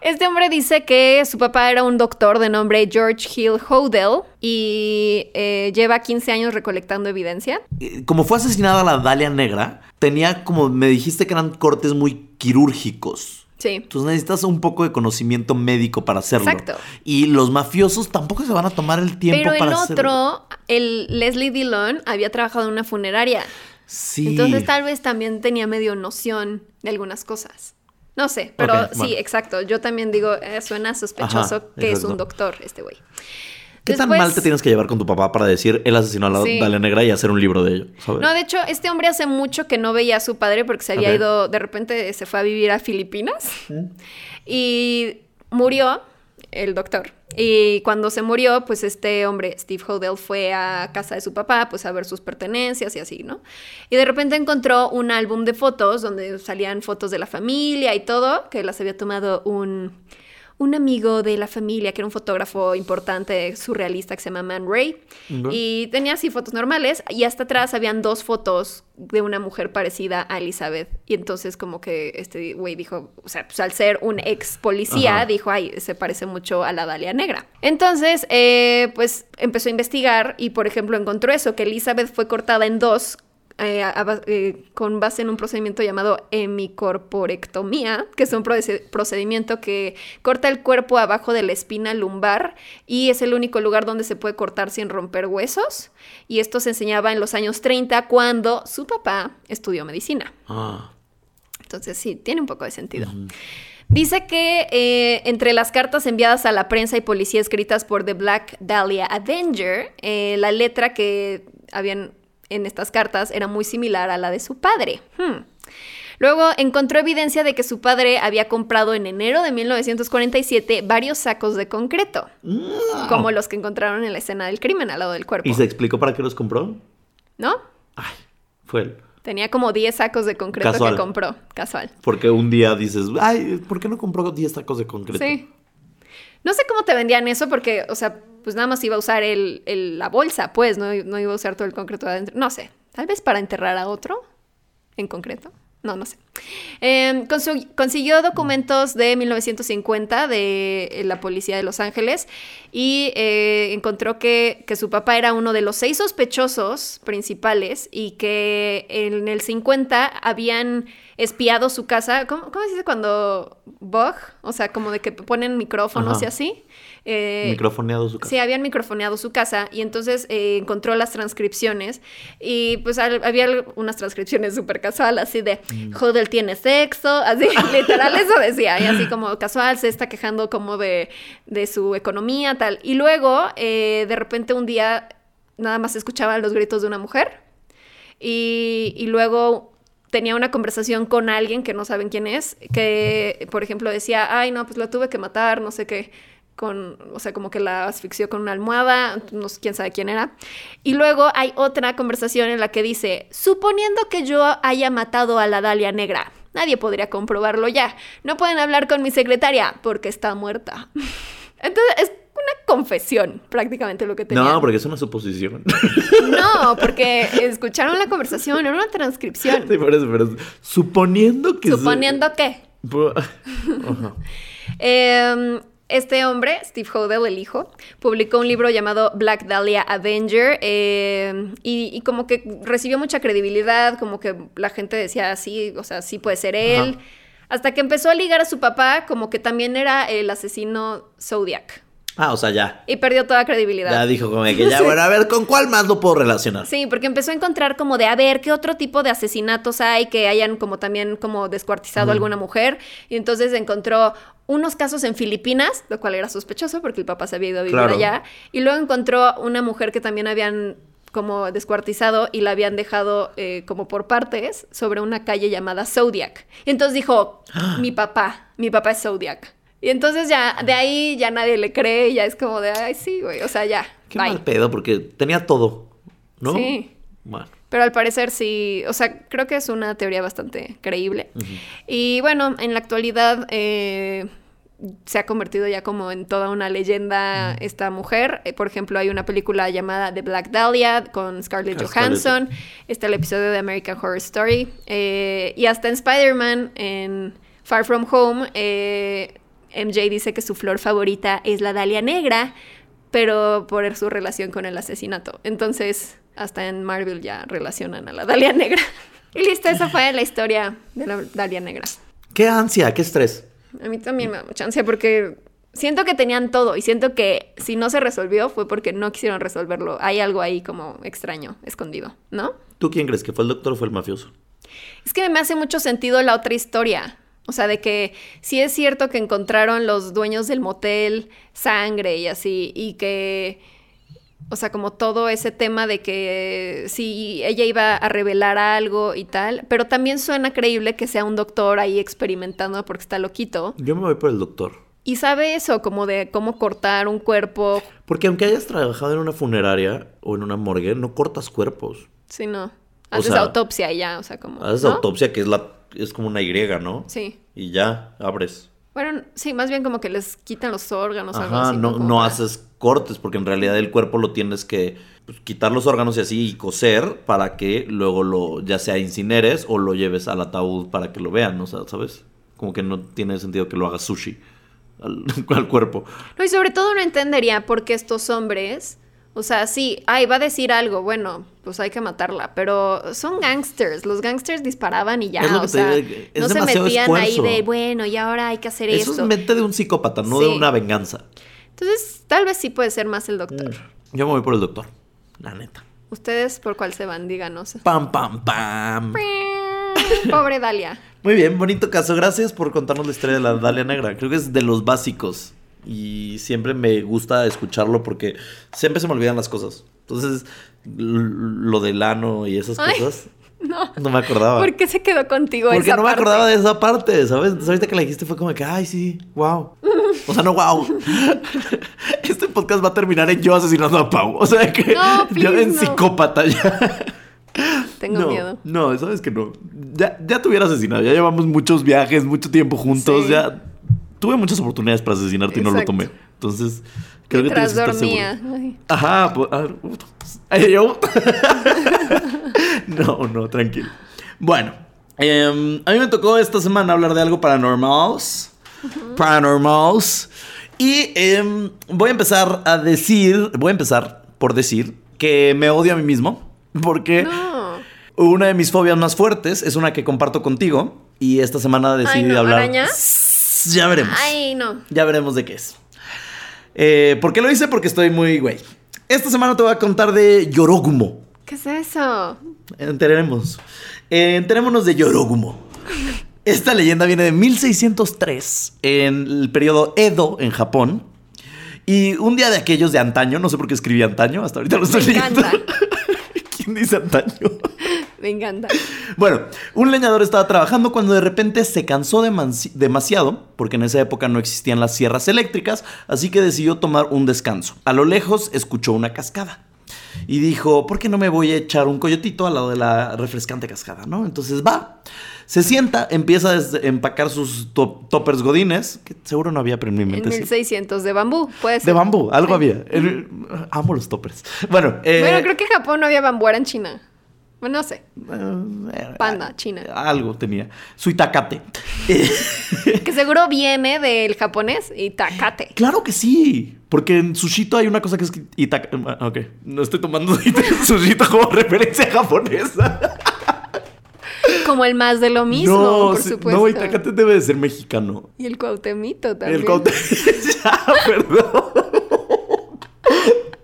C: Este hombre dice que su papá era un doctor de nombre George Hill Hodel y eh, lleva 15 años recolectando evidencia.
B: Eh, Como fue asesinada la Dalia Negra, tenía como, me dijiste que eran cortes muy quirúrgicos.
C: Sí.
B: Entonces necesitas un poco de conocimiento médico para hacerlo.
C: Exacto.
B: Y los mafiosos tampoco se van a tomar el tiempo
C: Pero
B: para hacerlo.
C: otro, el Leslie Dillon, había trabajado en una funeraria.
B: Sí.
C: Entonces tal vez también tenía medio noción de algunas cosas. No sé, pero sí,
B: bueno.
C: exacto. Yo también digo, eh, suena sospechoso
B: Ajá,
C: que es un doctor este güey.
B: ¿Qué tan mal te tienes que llevar con tu papá para decir él asesinó a la
C: Sí.
B: Dalia Negra y hacer un libro de ello? ¿sabes?
C: No, de hecho, este hombre hace mucho que no veía a su padre porque se había ido, de repente se fue a vivir a Filipinas y murió el doctor. Y cuando se murió, pues este hombre, Steve Hodel, fue a casa de su papá, pues a ver sus pertenencias y así, ¿no? Y de repente encontró un álbum de fotos donde salían fotos de la familia y todo, que las había tomado un, un amigo de la familia, que era un fotógrafo importante, surrealista, que se llama Man Ray. Y tenía así fotos normales y hasta atrás habían dos fotos de una mujer parecida a Elizabeth. Y entonces como que este güey dijo, o sea, pues al ser un ex policía,
B: Ajá.
C: dijo, ay, se parece mucho a la Dalia Negra. Entonces, eh, pues empezó a investigar y, por ejemplo, encontró eso, que Elizabeth fue cortada en dos. Eh, a eh, con base en un procedimiento llamado hemicorporectomía, que es un proced- procedimiento que corta el cuerpo abajo de la espina lumbar y es el único lugar donde se puede cortar sin romper huesos. Y esto se enseñaba en los años 30 cuando su papá estudió medicina.
B: Ah.
C: Entonces sí, tiene un poco de sentido. Dice que eh, entre las cartas enviadas a la prensa y policía escritas por The Black Dahlia Avenger, la letra que habían en estas cartas era muy similar a la de su padre. Hmm. Luego encontró evidencia de que su padre había comprado en enero de 1947 varios sacos de concreto, como los que encontraron en la escena del crimen al lado del cuerpo.
B: ¿Y se explicó para qué los compró?
C: ¿No?
B: Ay, fue él.
C: Tenía como 10 sacos de concreto
B: Casual.
C: que compró, casual.
B: Porque un día dices, ay, ¿por qué no compró 10 tacos de concreto?
C: Sí. No sé cómo te vendían eso porque, o sea, pues nada más iba a usar el, el- la bolsa, pues, no, no iba a usar todo el concreto adentro. No sé, tal vez para enterrar a otro en concreto. No, no sé. Eh, consu- consiguió documentos de 1950 de eh, la policía de Los Ángeles y eh, encontró que, que su papá era uno de los seis sospechosos principales y que en el 50 habían espiado su casa. ¿Cómo, cómo se dice cuando bug? O sea, como de que ponen micrófonos
B: Ajá.
C: y así. Eh,
B: Microfoneado su casa.
C: Sí, habían microfoneado su casa y entonces eh, encontró las transcripciones y pues al- había unas transcripciones súper casual, así de Tiene sexo, así, literal eso decía, y así como casual, se está quejando como de, de su economía, tal. Y luego, eh, de repente un día, nada más escuchaba los gritos de una mujer y, y luego tenía una conversación con alguien que no saben quién es, que por ejemplo decía, ay no, pues la tuve que matar, no sé qué, con, o sea, como que la asfixió con una almohada, no sé quién sabe quién era. Y luego hay otra conversación en la que dice, suponiendo que yo haya matado a la Dalia Negra, nadie podría comprobarlo ya, no pueden hablar con mi secretaria porque está muerta. Entonces es una confesión prácticamente lo que tenía.
B: No, porque es una suposición.
C: No, porque escucharon la conversación, era una transcripción.
B: Sí, por eso, pero suponiendo que... se-
C: Suponiendo que eh, este hombre, Steve Hodel, el hijo, publicó un libro llamado Black Dahlia Avenger eh, y, y como que recibió mucha credibilidad, como que la gente decía, sí, o sea, sí puede ser él.
B: Ajá.
C: Hasta que empezó a ligar a su papá como que también era el asesino Zodiac.
B: Ah, o sea, ya.
C: Y perdió toda credibilidad.
B: Ya dijo como que ya, bueno, a ver, ¿con cuál más lo puedo relacionar?
C: Sí, porque empezó a encontrar como de, a ver, ¿qué otro tipo de asesinatos hay que hayan como también como descuartizado a alguna mujer? Y entonces encontró unos casos en Filipinas, lo cual era sospechoso porque el papá se había ido a vivir
B: Claro.
C: allá. Y luego encontró una mujer que también habían como descuartizado y la habían dejado eh, como por partes sobre una calle llamada Zodiac. Y entonces dijo, mi papá, mi papá es Zodiac. Y entonces ya, de ahí ya nadie le cree, y ya es como de, ay, sí, güey, o sea, ya,
B: Qué
C: bye.
B: mal pedo, porque tenía todo, ¿no?
C: Sí.
B: Bueno.
C: Pero al parecer sí, o sea, creo que es una teoría bastante creíble. Y bueno, en la actualidad eh, se ha convertido ya como en toda una leyenda esta mujer. Eh, por ejemplo, hay una película llamada The Black Dahlia con Scarlett
B: Scarlett.
C: Johansson. Está el episodio de American Horror Story. eh, y hasta en Spider-Man, en Far From Home, eh, MJ dice que su flor favorita es la Dahlia negra, pero por su relación con el asesinato. Entonces, hasta en Marvel ya relacionan a la Dahlia negra. Y listo, esa fue la historia de la Dahlia negra.
B: Qué ansia, qué estrés.
C: A mí también me da mucha ansia porque siento que tenían todo y siento que si no se resolvió fue porque no quisieron resolverlo. Hay algo ahí como extraño, escondido, ¿no?
B: ¿Tú quién crees? ¿Que fue el doctor o fue el mafioso?
C: Es que me hace mucho sentido la otra historia. O sea, de que sí es cierto que encontraron los dueños del motel sangre y así, y que, o sea, como todo ese tema de que si ella iba a revelar algo y tal, pero también suena creíble que sea un doctor ahí experimentando porque está loquito
B: Yo me voy por el doctor.
C: y sabe eso, como de cómo cortar un cuerpo,
B: Porque aunque hayas trabajado en una funeraria o en una morgue, no cortas cuerpos.
C: si no,
B: O
C: haces
B: sea,
C: autopsia y ya, o sea, como...
B: Haces
C: ¿no?
B: autopsia, que es la es como una Y, ¿no?
C: Sí.
B: Y ya, abres.
C: Bueno, sí, más bien como que les quitan los órganos. algo así,
B: no, no
C: para-
B: haces cortes, porque en realidad el cuerpo lo tienes que pues, quitar los órganos y así y coser para que luego lo ya sea incineres o lo lleves al ataúd para que lo vean, o sea, ¿sabes? Como que no tiene sentido que lo hagas sushi al, al cuerpo.
C: No, y sobre todo no entendería por qué estos hombres, o sea, sí, ay, va a decir algo, bueno, pues hay que matarla, pero son gangsters, los gangsters disparaban y ya,
B: Es lo que
C: o
B: te
C: sea,
B: digo, es
C: no se metían ahí de, bueno, y ahora hay que hacer
B: Eso
C: esto.
B: es mente de un psicópata, no de una venganza.
C: Entonces, tal vez sí puede ser más el doctor.
B: Yo me voy por el doctor, la neta.
C: ¿Ustedes por cuál se van? Díganos.
B: Pam, pam, pam.
C: Pobre Dalia.
B: Muy bien, bonito caso. Gracias por contarnos la historia de la Dalia Negra. Creo que es de los básicos. Y siempre me gusta escucharlo porque siempre se me olvidan las cosas. Entonces, lo del ano y esas
C: Ay,
B: cosas,
C: No.
B: no me acordaba.
C: ¿Por qué se quedó contigo
B: Porque
C: esa
B: no me acordaba de esa parte, ¿sabes? Entonces, ahorita que la dijiste fue como que, ay, sí, wow. O sea, no, wow. Este podcast va a terminar en yo asesinando a Pau. O sea, que
C: No,
B: yo en
C: no.
B: psicópata ya.
C: Tengo
B: no,
C: miedo.
B: No, sabes que no. Ya, ya te hubiera asesinado. Ya llevamos muchos viajes, mucho tiempo juntos.
C: Sí.
B: Ya tuve muchas oportunidades para asesinarte y no lo
C: Exacto.
B: tomé. Entonces, creo que tienes que estar
C: dormía.
B: seguro.
C: Ay.
B: Ajá, pues, ay, yo. no, no, tranquilo. Bueno, em, a mí me tocó esta semana hablar de algo paranormals. Paranormals. Y em, voy a empezar a decir, voy a empezar por decir que me odio a mí mismo. Porque
C: No.
B: una de mis fobias más fuertes es una que comparto contigo. Y esta semana decidí
C: no,
B: hablar.
C: ¿arañas?
B: Ya veremos.
C: Ay, no.
B: Ya veremos de qué es. Eh, ¿Por qué lo hice? Porque estoy muy güey. Esta semana te voy a contar de Yorogumo.
C: ¿Qué es eso?
B: Enteremos. Eh, enterémonos de Yorogumo. Esta leyenda viene de 1603, en el periodo Edo en Japón. Y un día de aquellos de antaño, no sé por qué escribí antaño, hasta ahorita lo estoy
C: Me
B: leyendo. ¿Quién dice antaño?
C: Me encanta.
B: Bueno, un leñador estaba trabajando cuando de repente se cansó demasiado, porque en esa época no existían las sierras eléctricas, así que decidió tomar un descanso. A lo lejos escuchó una cascada. Y dijo, ¿por qué no me voy a echar un coyotito al lado de la refrescante cascada, no? Entonces va, se sienta, empieza a empacar sus to- toppers godines, que seguro no había, pero en mi
C: En
B: mente sí.
C: 1600 de bambú, puede ser.
B: De bambú, algo había. El- amo los toppers. Bueno, eh,
C: Bueno, creo que en Japón no había bambú, era en China. Bueno, no sé.
B: eh,
C: Panda, China.
B: Algo tenía. Su itacate. Eh,
C: Que seguro viene del japonés y takate.
B: Claro que sí. Porque en Sushito hay una cosa que es itacate. Ok. No estoy tomando Sushito como referencia japonesa.
C: Como el más de lo mismo,
B: no,
C: por supuesto.
B: no, itacate debe de ser mexicano.
C: Y el cuautemito también.
B: El caute- ya, perdón.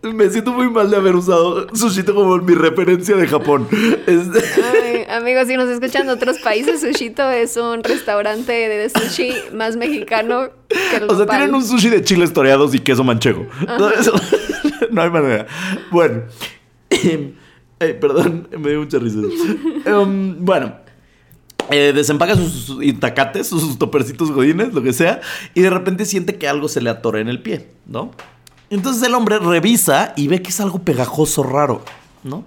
B: Me siento muy mal de haber usado Sushito como mi referencia de Japón. Este-
C: Ay, amigos, si nos escuchan de otros países, Sushito es un restaurante de sushi más mexicano que el
B: O sea, tienen un sushi de chiles toreados y queso manchego. No, eso- no hay manera. Bueno. Eh, perdón, me dio mucha risa. Em, bueno, eh, desempaca sus itacates, sus topercitos godines, lo que sea, y de repente siente que algo se le atora en el pie, ¿no? Entonces el hombre revisa y ve que es algo pegajoso raro, ¿no?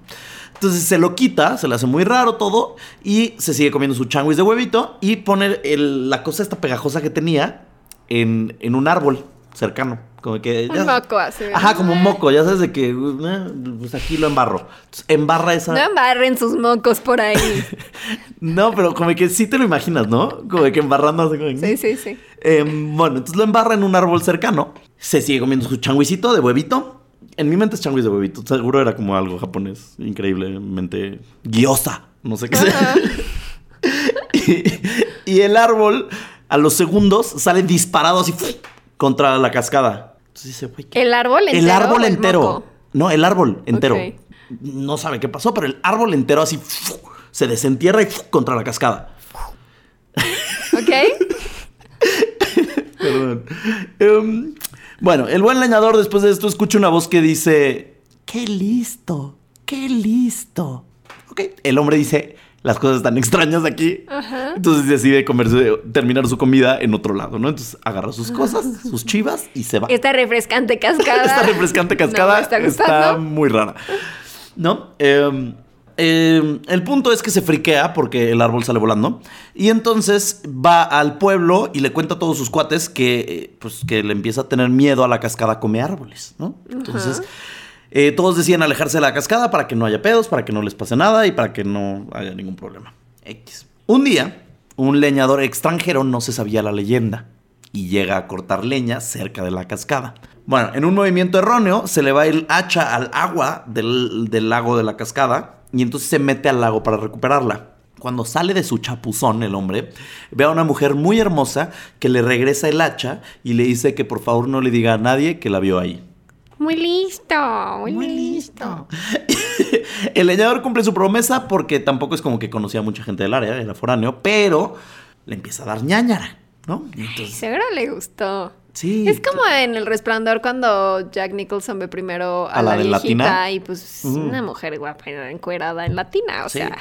B: Entonces se lo quita, se le hace muy raro todo y se sigue comiendo su changuis de huevito y pone el- la cosa esta pegajosa que tenía en, en un árbol cercano. Como que...
C: Un moco así.
B: Ajá, como un moco, ya sabes de que eh, pues aquí lo embarro. Entonces, embarra esa...
C: No embarren sus mocos por ahí.
B: No, pero como que sí te lo imaginas, ¿no? Como que embarrando así como...
C: Sí, sí, sí.
B: Em, bueno, entonces lo embarra en un árbol cercano. Se sigue comiendo su changuisito de huevito. En mi mente es changuis de huevito. Seguro era como algo japonés. Increíblemente gyoza. No sé qué sea. y, y el árbol, a los segundos, sale disparado así contra la cascada. Entonces dice, güey, ¿qué
C: El árbol entero.
B: el árbol entero.
C: moco?
B: No, el árbol entero. No sabe qué pasó, pero el árbol entero así se desentierra y contra la cascada.
C: ¿Ok?
B: Perdón. Em, bueno, el buen leñador después de esto escucha una voz que dice, qué listo, qué listo. Ok, el hombre dice, las cosas están extrañas aquí. Entonces decide comerse, terminar su comida en otro lado, ¿no? Entonces agarra sus cosas, sus chivas y se va.
C: Esta refrescante cascada.
B: Esta refrescante cascada
C: No, ¿está
B: muy rara. ¿No? Eh, eh, el punto es que se friquea porque el árbol sale volando. Y entonces va al pueblo y le cuenta a todos sus cuates que, eh, pues, que le empieza a tener miedo a la cascada come árboles, ¿no? Entonces. eh, todos deciden alejarse de la cascada para que no haya pedos, para que no les pase nada y para que no haya ningún problema. X. Un día, un leñador extranjero no se sabía la leyenda y llega a cortar leña cerca de la cascada. Bueno, en un movimiento erróneo se le va el hacha al agua del, del lago de la cascada y entonces se mete al lago para recuperarla. Cuando sale de su chapuzón el hombre, ve a una mujer muy hermosa que le regresa el hacha y le dice que por favor no le diga a nadie que la vio ahí.
C: Muy listo, muy, listo.
B: el leñador cumple su promesa porque tampoco es como que conocía a mucha gente del área, era foráneo, pero le empieza a dar ñañara, ¿no? Entonces,
C: Seguro le gustó.
B: Sí.
C: Es como en El Resplandor cuando Jack Nicholson ve primero a,
B: ¿A la
C: la,
B: de
C: viejita
B: latina?
C: y pues
B: Ujú.
C: una mujer guapa encuerada en latina, o
B: Sí.
C: sea.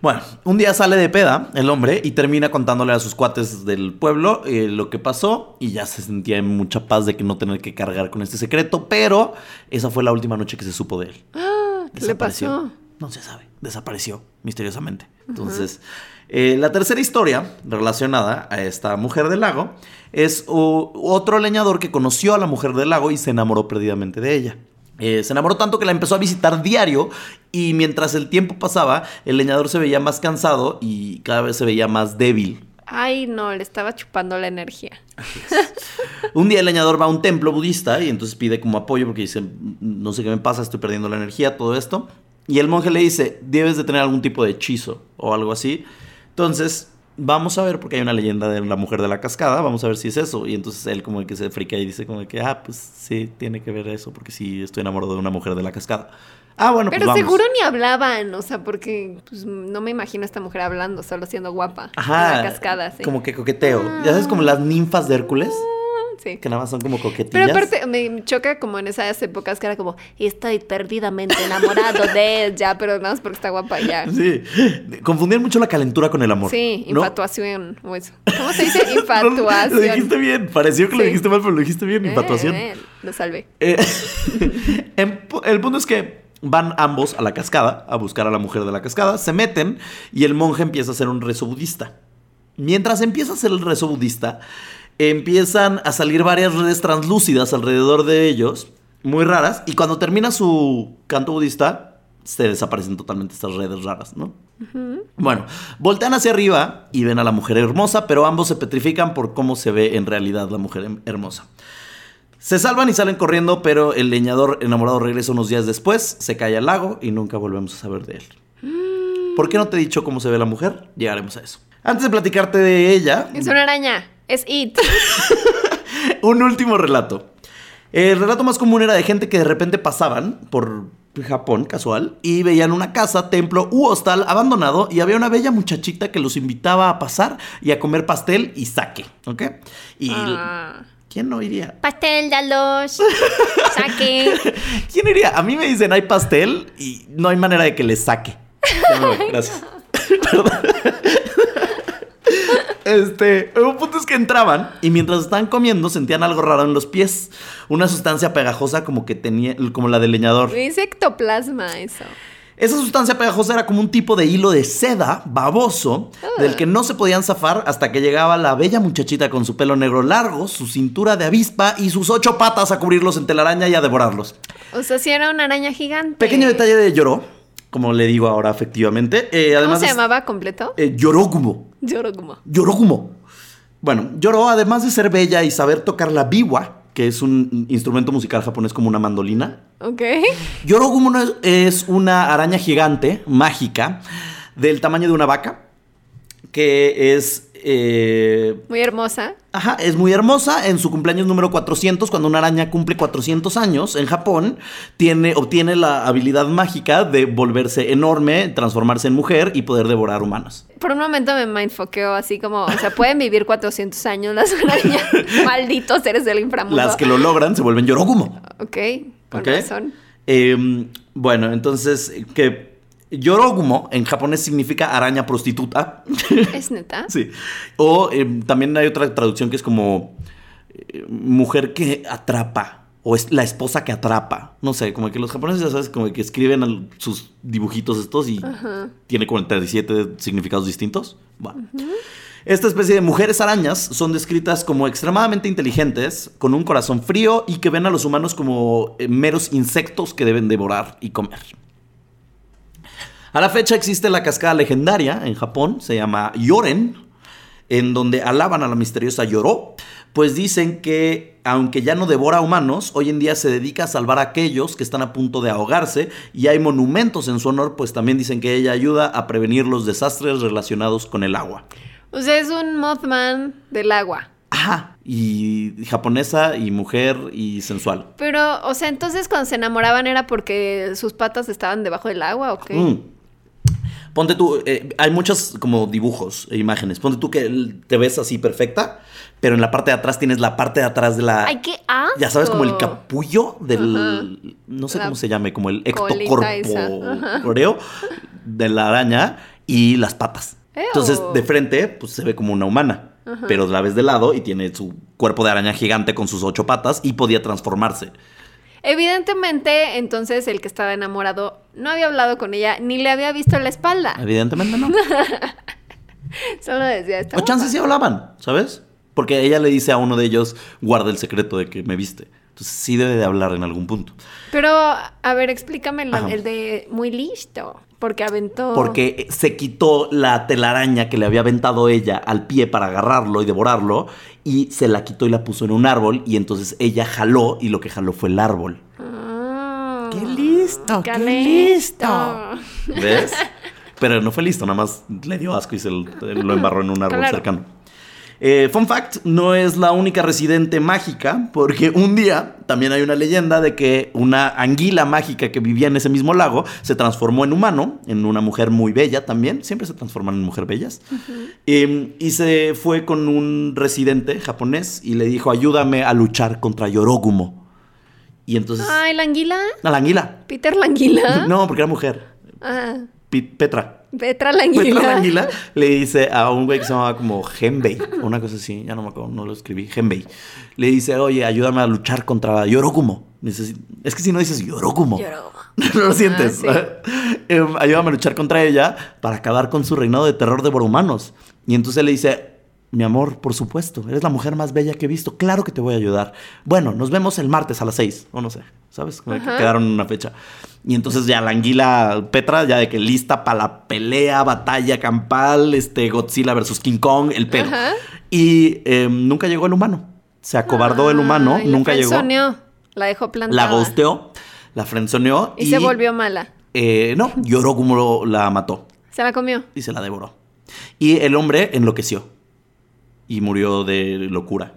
B: Bueno, un día sale de peda el hombre y termina contándole a sus cuates del pueblo eh, lo que pasó y ya se sentía en mucha paz de que no tener que cargar con este secreto, pero esa fue la última noche que se supo de él.
C: Ah, ¿Qué le pasó?
B: No se sabe, desapareció misteriosamente. Entonces, eh, la tercera historia relacionada a esta mujer del lago es o- otro leñador que conoció a la mujer del lago y se enamoró perdidamente de ella. Eh, se enamoró tanto que la empezó a visitar diario y mientras el tiempo pasaba, el leñador se veía más cansado y cada vez se veía más débil.
C: Ay, no, le estaba chupando la energía.
B: Un día el leñador va a un templo budista y entonces pide como apoyo porque dice, no sé qué me pasa, estoy perdiendo la energía, todo esto. Y el monje le dice, debes de tener algún tipo de hechizo o algo así. Entonces, vamos a ver, porque hay una leyenda de la mujer de la cascada, vamos a ver si es eso. Y entonces él como que se frica y dice como que, ah, pues sí, tiene que ver eso, porque sí, estoy enamorado de una mujer de la cascada. Ah, bueno,
C: Pero
B: pues vamos.
C: seguro ni hablaban, o sea, porque pues, no me imagino a esta mujer hablando, solo siendo guapa.
B: Ajá,
C: En la cascada, sí.
B: como que coqueteo. Ya sabes, como las ninfas de Hércules,
C: Ah, sí.
B: que nada más son como coquetillas.
C: Pero aparte, me choca como en esas épocas que era como, estoy perdidamente enamorado de ella, pero nada más porque está guapa ya.
B: Sí, confundían mucho la calentura con el amor.
C: Sí,
B: ¿no?
C: infatuación o eso. ¿Cómo se dice?
B: No, lo
C: Infatuación.
B: dijiste bien. Pareció que lo dijiste mal, pero lo dijiste bien.
C: Eh,
B: Infatuación.
C: eh, lo salvé.
B: Eh, el punto es que van ambos a la cascada a buscar a la mujer de la cascada, se meten y el monje empieza a hacer un rezo budista. Mientras empieza a hacer el rezo budista, empiezan a salir varias redes translúcidas alrededor de ellos, muy raras, y cuando termina su canto budista, se desaparecen totalmente estas redes raras, ¿no? Bueno, voltean hacia arriba y ven a la mujer hermosa, pero ambos se petrifican por cómo se ve en realidad la mujer hem- hermosa. Se salvan y salen corriendo, pero el leñador enamorado regresa unos días después, se cae al lago y nunca volvemos a saber de él. ¿Por qué no te he dicho cómo se ve la mujer? Llegaremos a eso. Antes de platicarte de ella,
C: Es una araña. Es It.
B: un último relato. El relato más común era de gente que de repente pasaban por Japón, casual, y veían una casa, templo u hostal abandonado y había una bella muchachita que los invitaba a pasar y a comer pastel y sake, ¿ok? Y
C: Ah.
B: ¿Quién no iría?
C: Pastel, dalos. Saque.
B: ¿Quién iría? A mí me dicen hay pastel y no hay manera de que le saque. Gracias. Perdón. Este, un punto es que entraban y mientras estaban comiendo sentían algo raro en los pies. Una sustancia pegajosa como que tenía, como la del leñador.
C: Es ectoplasma eso.
B: Esa sustancia pegajosa era como un tipo de hilo de seda baboso del que no se podían zafar hasta que llegaba la bella muchachita con su pelo negro largo, su cintura de avispa y sus ocho patas a cubrirlos en telaraña y a devorarlos.
C: O sea, si era una araña gigante.
B: Pequeño detalle de lloró, como le digo ahora efectivamente. Eh,
C: ¿Cómo
B: además
C: se llamaba completo?
B: eh.
C: Yoroguma.
B: Yorogumo. Bueno, Yoró, además de ser bella y saber tocar la biwa, que es un instrumento musical japonés como una mandolina,
C: Ok.
B: Yorogumo es una araña gigante, mágica, del tamaño de una vaca, que es... eh,
C: Muy hermosa.
B: Ajá, es muy hermosa. En su cumpleaños número 400, cuando una araña cumple 400 años en Japón, tiene, obtiene la habilidad mágica de volverse enorme, transformarse en mujer y poder devorar humanos.
C: Por un momento me mindfoqueó así como, o sea, pueden vivir 400 años las arañas. Malditos seres del inframundo.
B: Las que lo logran se vuelven Yorogumo.
C: Ok, con
B: ¿Ok?
C: razón.
B: Eh, bueno, entonces, que Yorogumo en japonés significa araña prostituta.
C: ¿Es neta?
B: sí. O eh, también hay otra traducción que es como eh, mujer que atrapa. O es la esposa que atrapa. No sé, como que los japoneses, ya sabes, como que escriben al- sus dibujitos estos y tiene 47 significados distintos. Bueno. Esta especie de mujeres arañas son descritas como extremadamente inteligentes, con un corazón frío y que ven a los humanos como eh, meros insectos que deben devorar y comer. A la fecha existe la cascada legendaria en Japón, se llama Yoren, en donde alaban a la misteriosa Yoró, pues dicen que aunque ya no devora humanos, hoy en día se dedica a salvar a aquellos que están a punto de ahogarse y hay monumentos en su honor, pues también dicen que ella ayuda a prevenir los desastres relacionados con el agua.
C: O sea, es un Mothman del agua.
B: Ajá, y japonesa y mujer y sensual.
C: Pero, o sea, entonces cuando se enamoraban era porque sus patas estaban debajo del agua, ¿o qué?
B: Mm. Ponte tú, eh, hay muchos como dibujos e imágenes. Ponte tú que te ves así perfecta, pero en la parte de atrás tienes la parte de atrás de la...
C: ¡Ay, qué asco!
B: Ya sabes, como el capullo del...
C: Ajá.
B: No sé
C: La
B: cómo se llame, como el ectocorporeo de la araña y las patas. Entonces, de frente, pues se ve como una humana. Pero la ves de lado y tiene su cuerpo de araña gigante con sus ocho patas y podía transformarse.
C: Evidentemente, entonces el que estaba enamorado no había hablado con ella ni le había visto la espalda.
B: Evidentemente no.
C: Solo decía, está
B: O chances sí hablaban, ¿sabes? Porque ella le dice a uno de ellos, guarda el secreto de que me viste. Entonces sí debe de hablar en algún punto.
C: Pero, a ver, explícame el de muy listo. Porque aventó.
B: Porque se quitó la telaraña que le había aventado ella al pie para agarrarlo y devorarlo. Y se la quitó y la puso en un árbol. Y entonces ella jaló y lo que jaló fue el árbol.
C: Ah,
B: ¡Qué listo!
C: ¡Qué
B: ¡Qué
C: listo!
B: listo! ¿Ves? Pero no fue listo, nada más le dio asco y se lo lo embarró en un árbol
C: Claro.
B: cercano. Eh, fun fact, no es la única residente mágica, porque un día también hay una leyenda de que una anguila mágica que vivía en ese mismo lago se transformó en humano, en una mujer muy bella también, siempre se transforman en mujeres bellas, Eh, y se fue con un residente japonés y le dijo, ayúdame a luchar contra Yorogumo. Y entonces...
C: Ay, la anguila.
B: La anguila.
C: Peter la anguila.
B: No, porque era mujer.
C: Ah,
B: Petra.
C: Petra la anguila.
B: Petra la anguila le dice a un güey que se llamaba como Genbei, una cosa así, ya no me acuerdo, no lo escribí, Genbei. Le dice, oye, ayúdame a luchar contra Yorogumo. Necesi- Es que si no dices Yorogumo,
C: Lloró.
B: no lo sientes.
C: Ah,
B: Em, ayúdame a luchar contra ella para acabar con su reinado de terror de humanos. Y entonces le dice, mi amor, por supuesto, eres la mujer más bella que he visto, claro que te voy a ayudar. Bueno, nos vemos el martes a las seis, o no sé, ¿sabes? Que quedaron en una fecha. Y entonces ya la anguila Petra, ya de que lista para la pelea, batalla campal, este Godzilla versus King Kong, el pedo.
C: Ajá.
B: Y em, nunca llegó el humano. Se acobardó el humano,
C: Ay, la
B: nunca llegó.
C: frenzoneó, La dejó plantada.
B: La ghosteó, la frenzoneó
C: Y, se volvió mala.
B: eh, no, lloró como lo- la mató
C: Se la comió.
B: y se la devoró. Y el hombre enloqueció y murió de locura.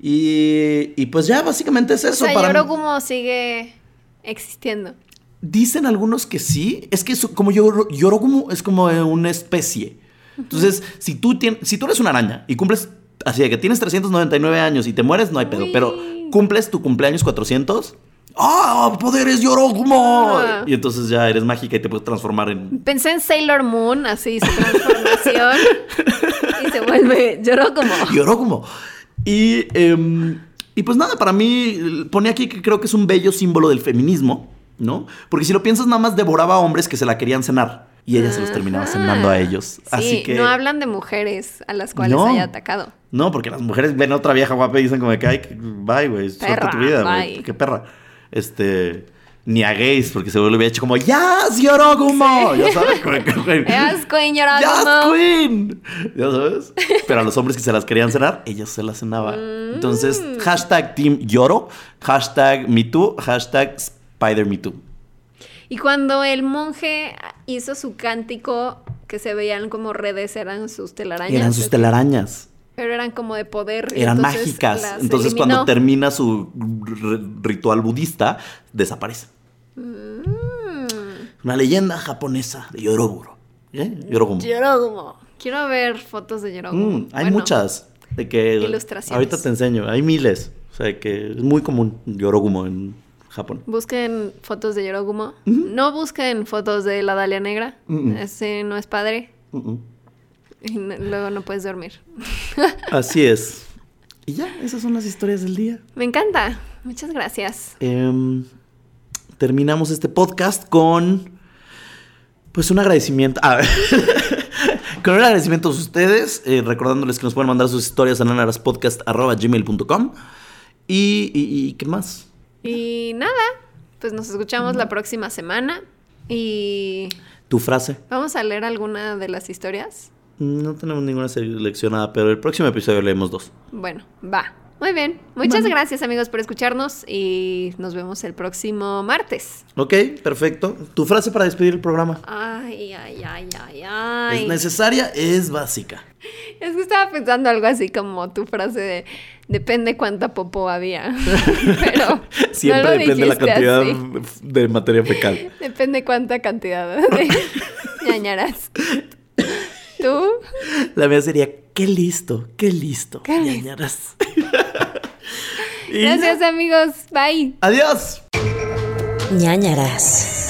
B: Y, y pues ya básicamente es eso.
C: o sea,
B: para.
C: Yorogumo sigue existiendo.
B: Dicen algunos que sí. Es que eso- como Yoro- Yorogumo es como una especie. Entonces, si tú, tien- si tú eres una araña y cumples así de que tienes 399 años y te mueres, no hay pedo.
C: Uy.
B: Pero cumples tu cumpleaños 400. ¡Ah! ¡Poderes Yorogumo!
C: Ah.
B: Y entonces ya eres mágica y te puedes transformar en.
C: Pensé en Sailor Moon, así su transformación. y se vuelve, lloró como.
B: Yorogumo. Y, em, y pues nada, para mí, pone aquí que creo que es un bello símbolo del feminismo, ¿no? Porque si lo piensas, nada más devoraba a hombres que se la querían cenar. Y ella se los terminaba cenando a ellos.
C: Sí,
B: Así que.
C: no hablan de mujeres a las cuales
B: No.
C: haya atacado.
B: No, porque las mujeres ven a otra vieja guapa y dicen como que, ay, que- bye, güey, suelta tu vida, güey, qué perra. Este, ni a gays, porque se vuelve hecho como, ¡Yas, Yorogumo! Ya sabes,
C: Yas, Queen Yorogumo.
B: ¡Yas, Queen! Ya sabes. Pero a los hombres que se las querían cenar, ellas se las cenaba. Entonces,
C: Mm.
B: hashtag Team Yoro, hashtag MeToo, hashtag SpiderMeToo.
C: Y cuando el monje hizo su cántico, que se veían como redes, eran sus telarañas.
B: Eran sus telarañas.
C: Pero eran como de poder.
B: Eran
C: entonces
B: mágicas. Entonces,
C: eliminó.
B: cuando termina su ritual budista, desaparece.
C: Mm.
B: Una leyenda japonesa de Yoroburo. ¿Eh? Yorogumo.
C: Yorogumo. Quiero ver fotos de Yorogumo.
B: Mm, hay
C: Bueno,
B: muchas. De que
C: Ilustraciones.
B: Ahorita te enseño. Hay miles. O sea, que es muy común Yorogumo en Japón.
C: Busquen fotos de Yorogumo. No busquen fotos de la Dalia Negra. Ese no es padre. Y no- luego no puedes dormir.
B: Así es. Y ya, esas son las historias del día.
C: Me encanta. Muchas gracias.
B: Em, terminamos este podcast con. Pues un agradecimiento. Ah, con un agradecimiento a ustedes. eh, recordándoles que nos pueden mandar sus historias a nanaraspodcast.gmail.com. Y, y, y qué más.
C: Y nada, pues nos escuchamos la próxima semana. Y
B: Tu frase.
C: vamos a leer alguna de las historias.
B: No tenemos ninguna seleccionada, pero el próximo episodio leemos dos.
C: Bueno, va. Muy bien. Muchas
B: Bueno.
C: gracias amigos por escucharnos y nos vemos el próximo martes.
B: Ok, perfecto. Tu frase para despedir el programa.
C: Ay, ay, ay, ay, ay.
B: Es necesaria, es básica.
C: Es que estaba pensando algo así como tu frase de depende cuánta popó había. Pero
B: Siempre
C: no lo
B: depende la cantidad
C: así.
B: de materia fecal.
C: Depende cuánta cantidad de ñañaras. ¿Tú?
B: La mía sería, qué listo, qué listo.
C: Qué listo. Gracias amigos. Bye.
B: Adiós.
A: ñañaras.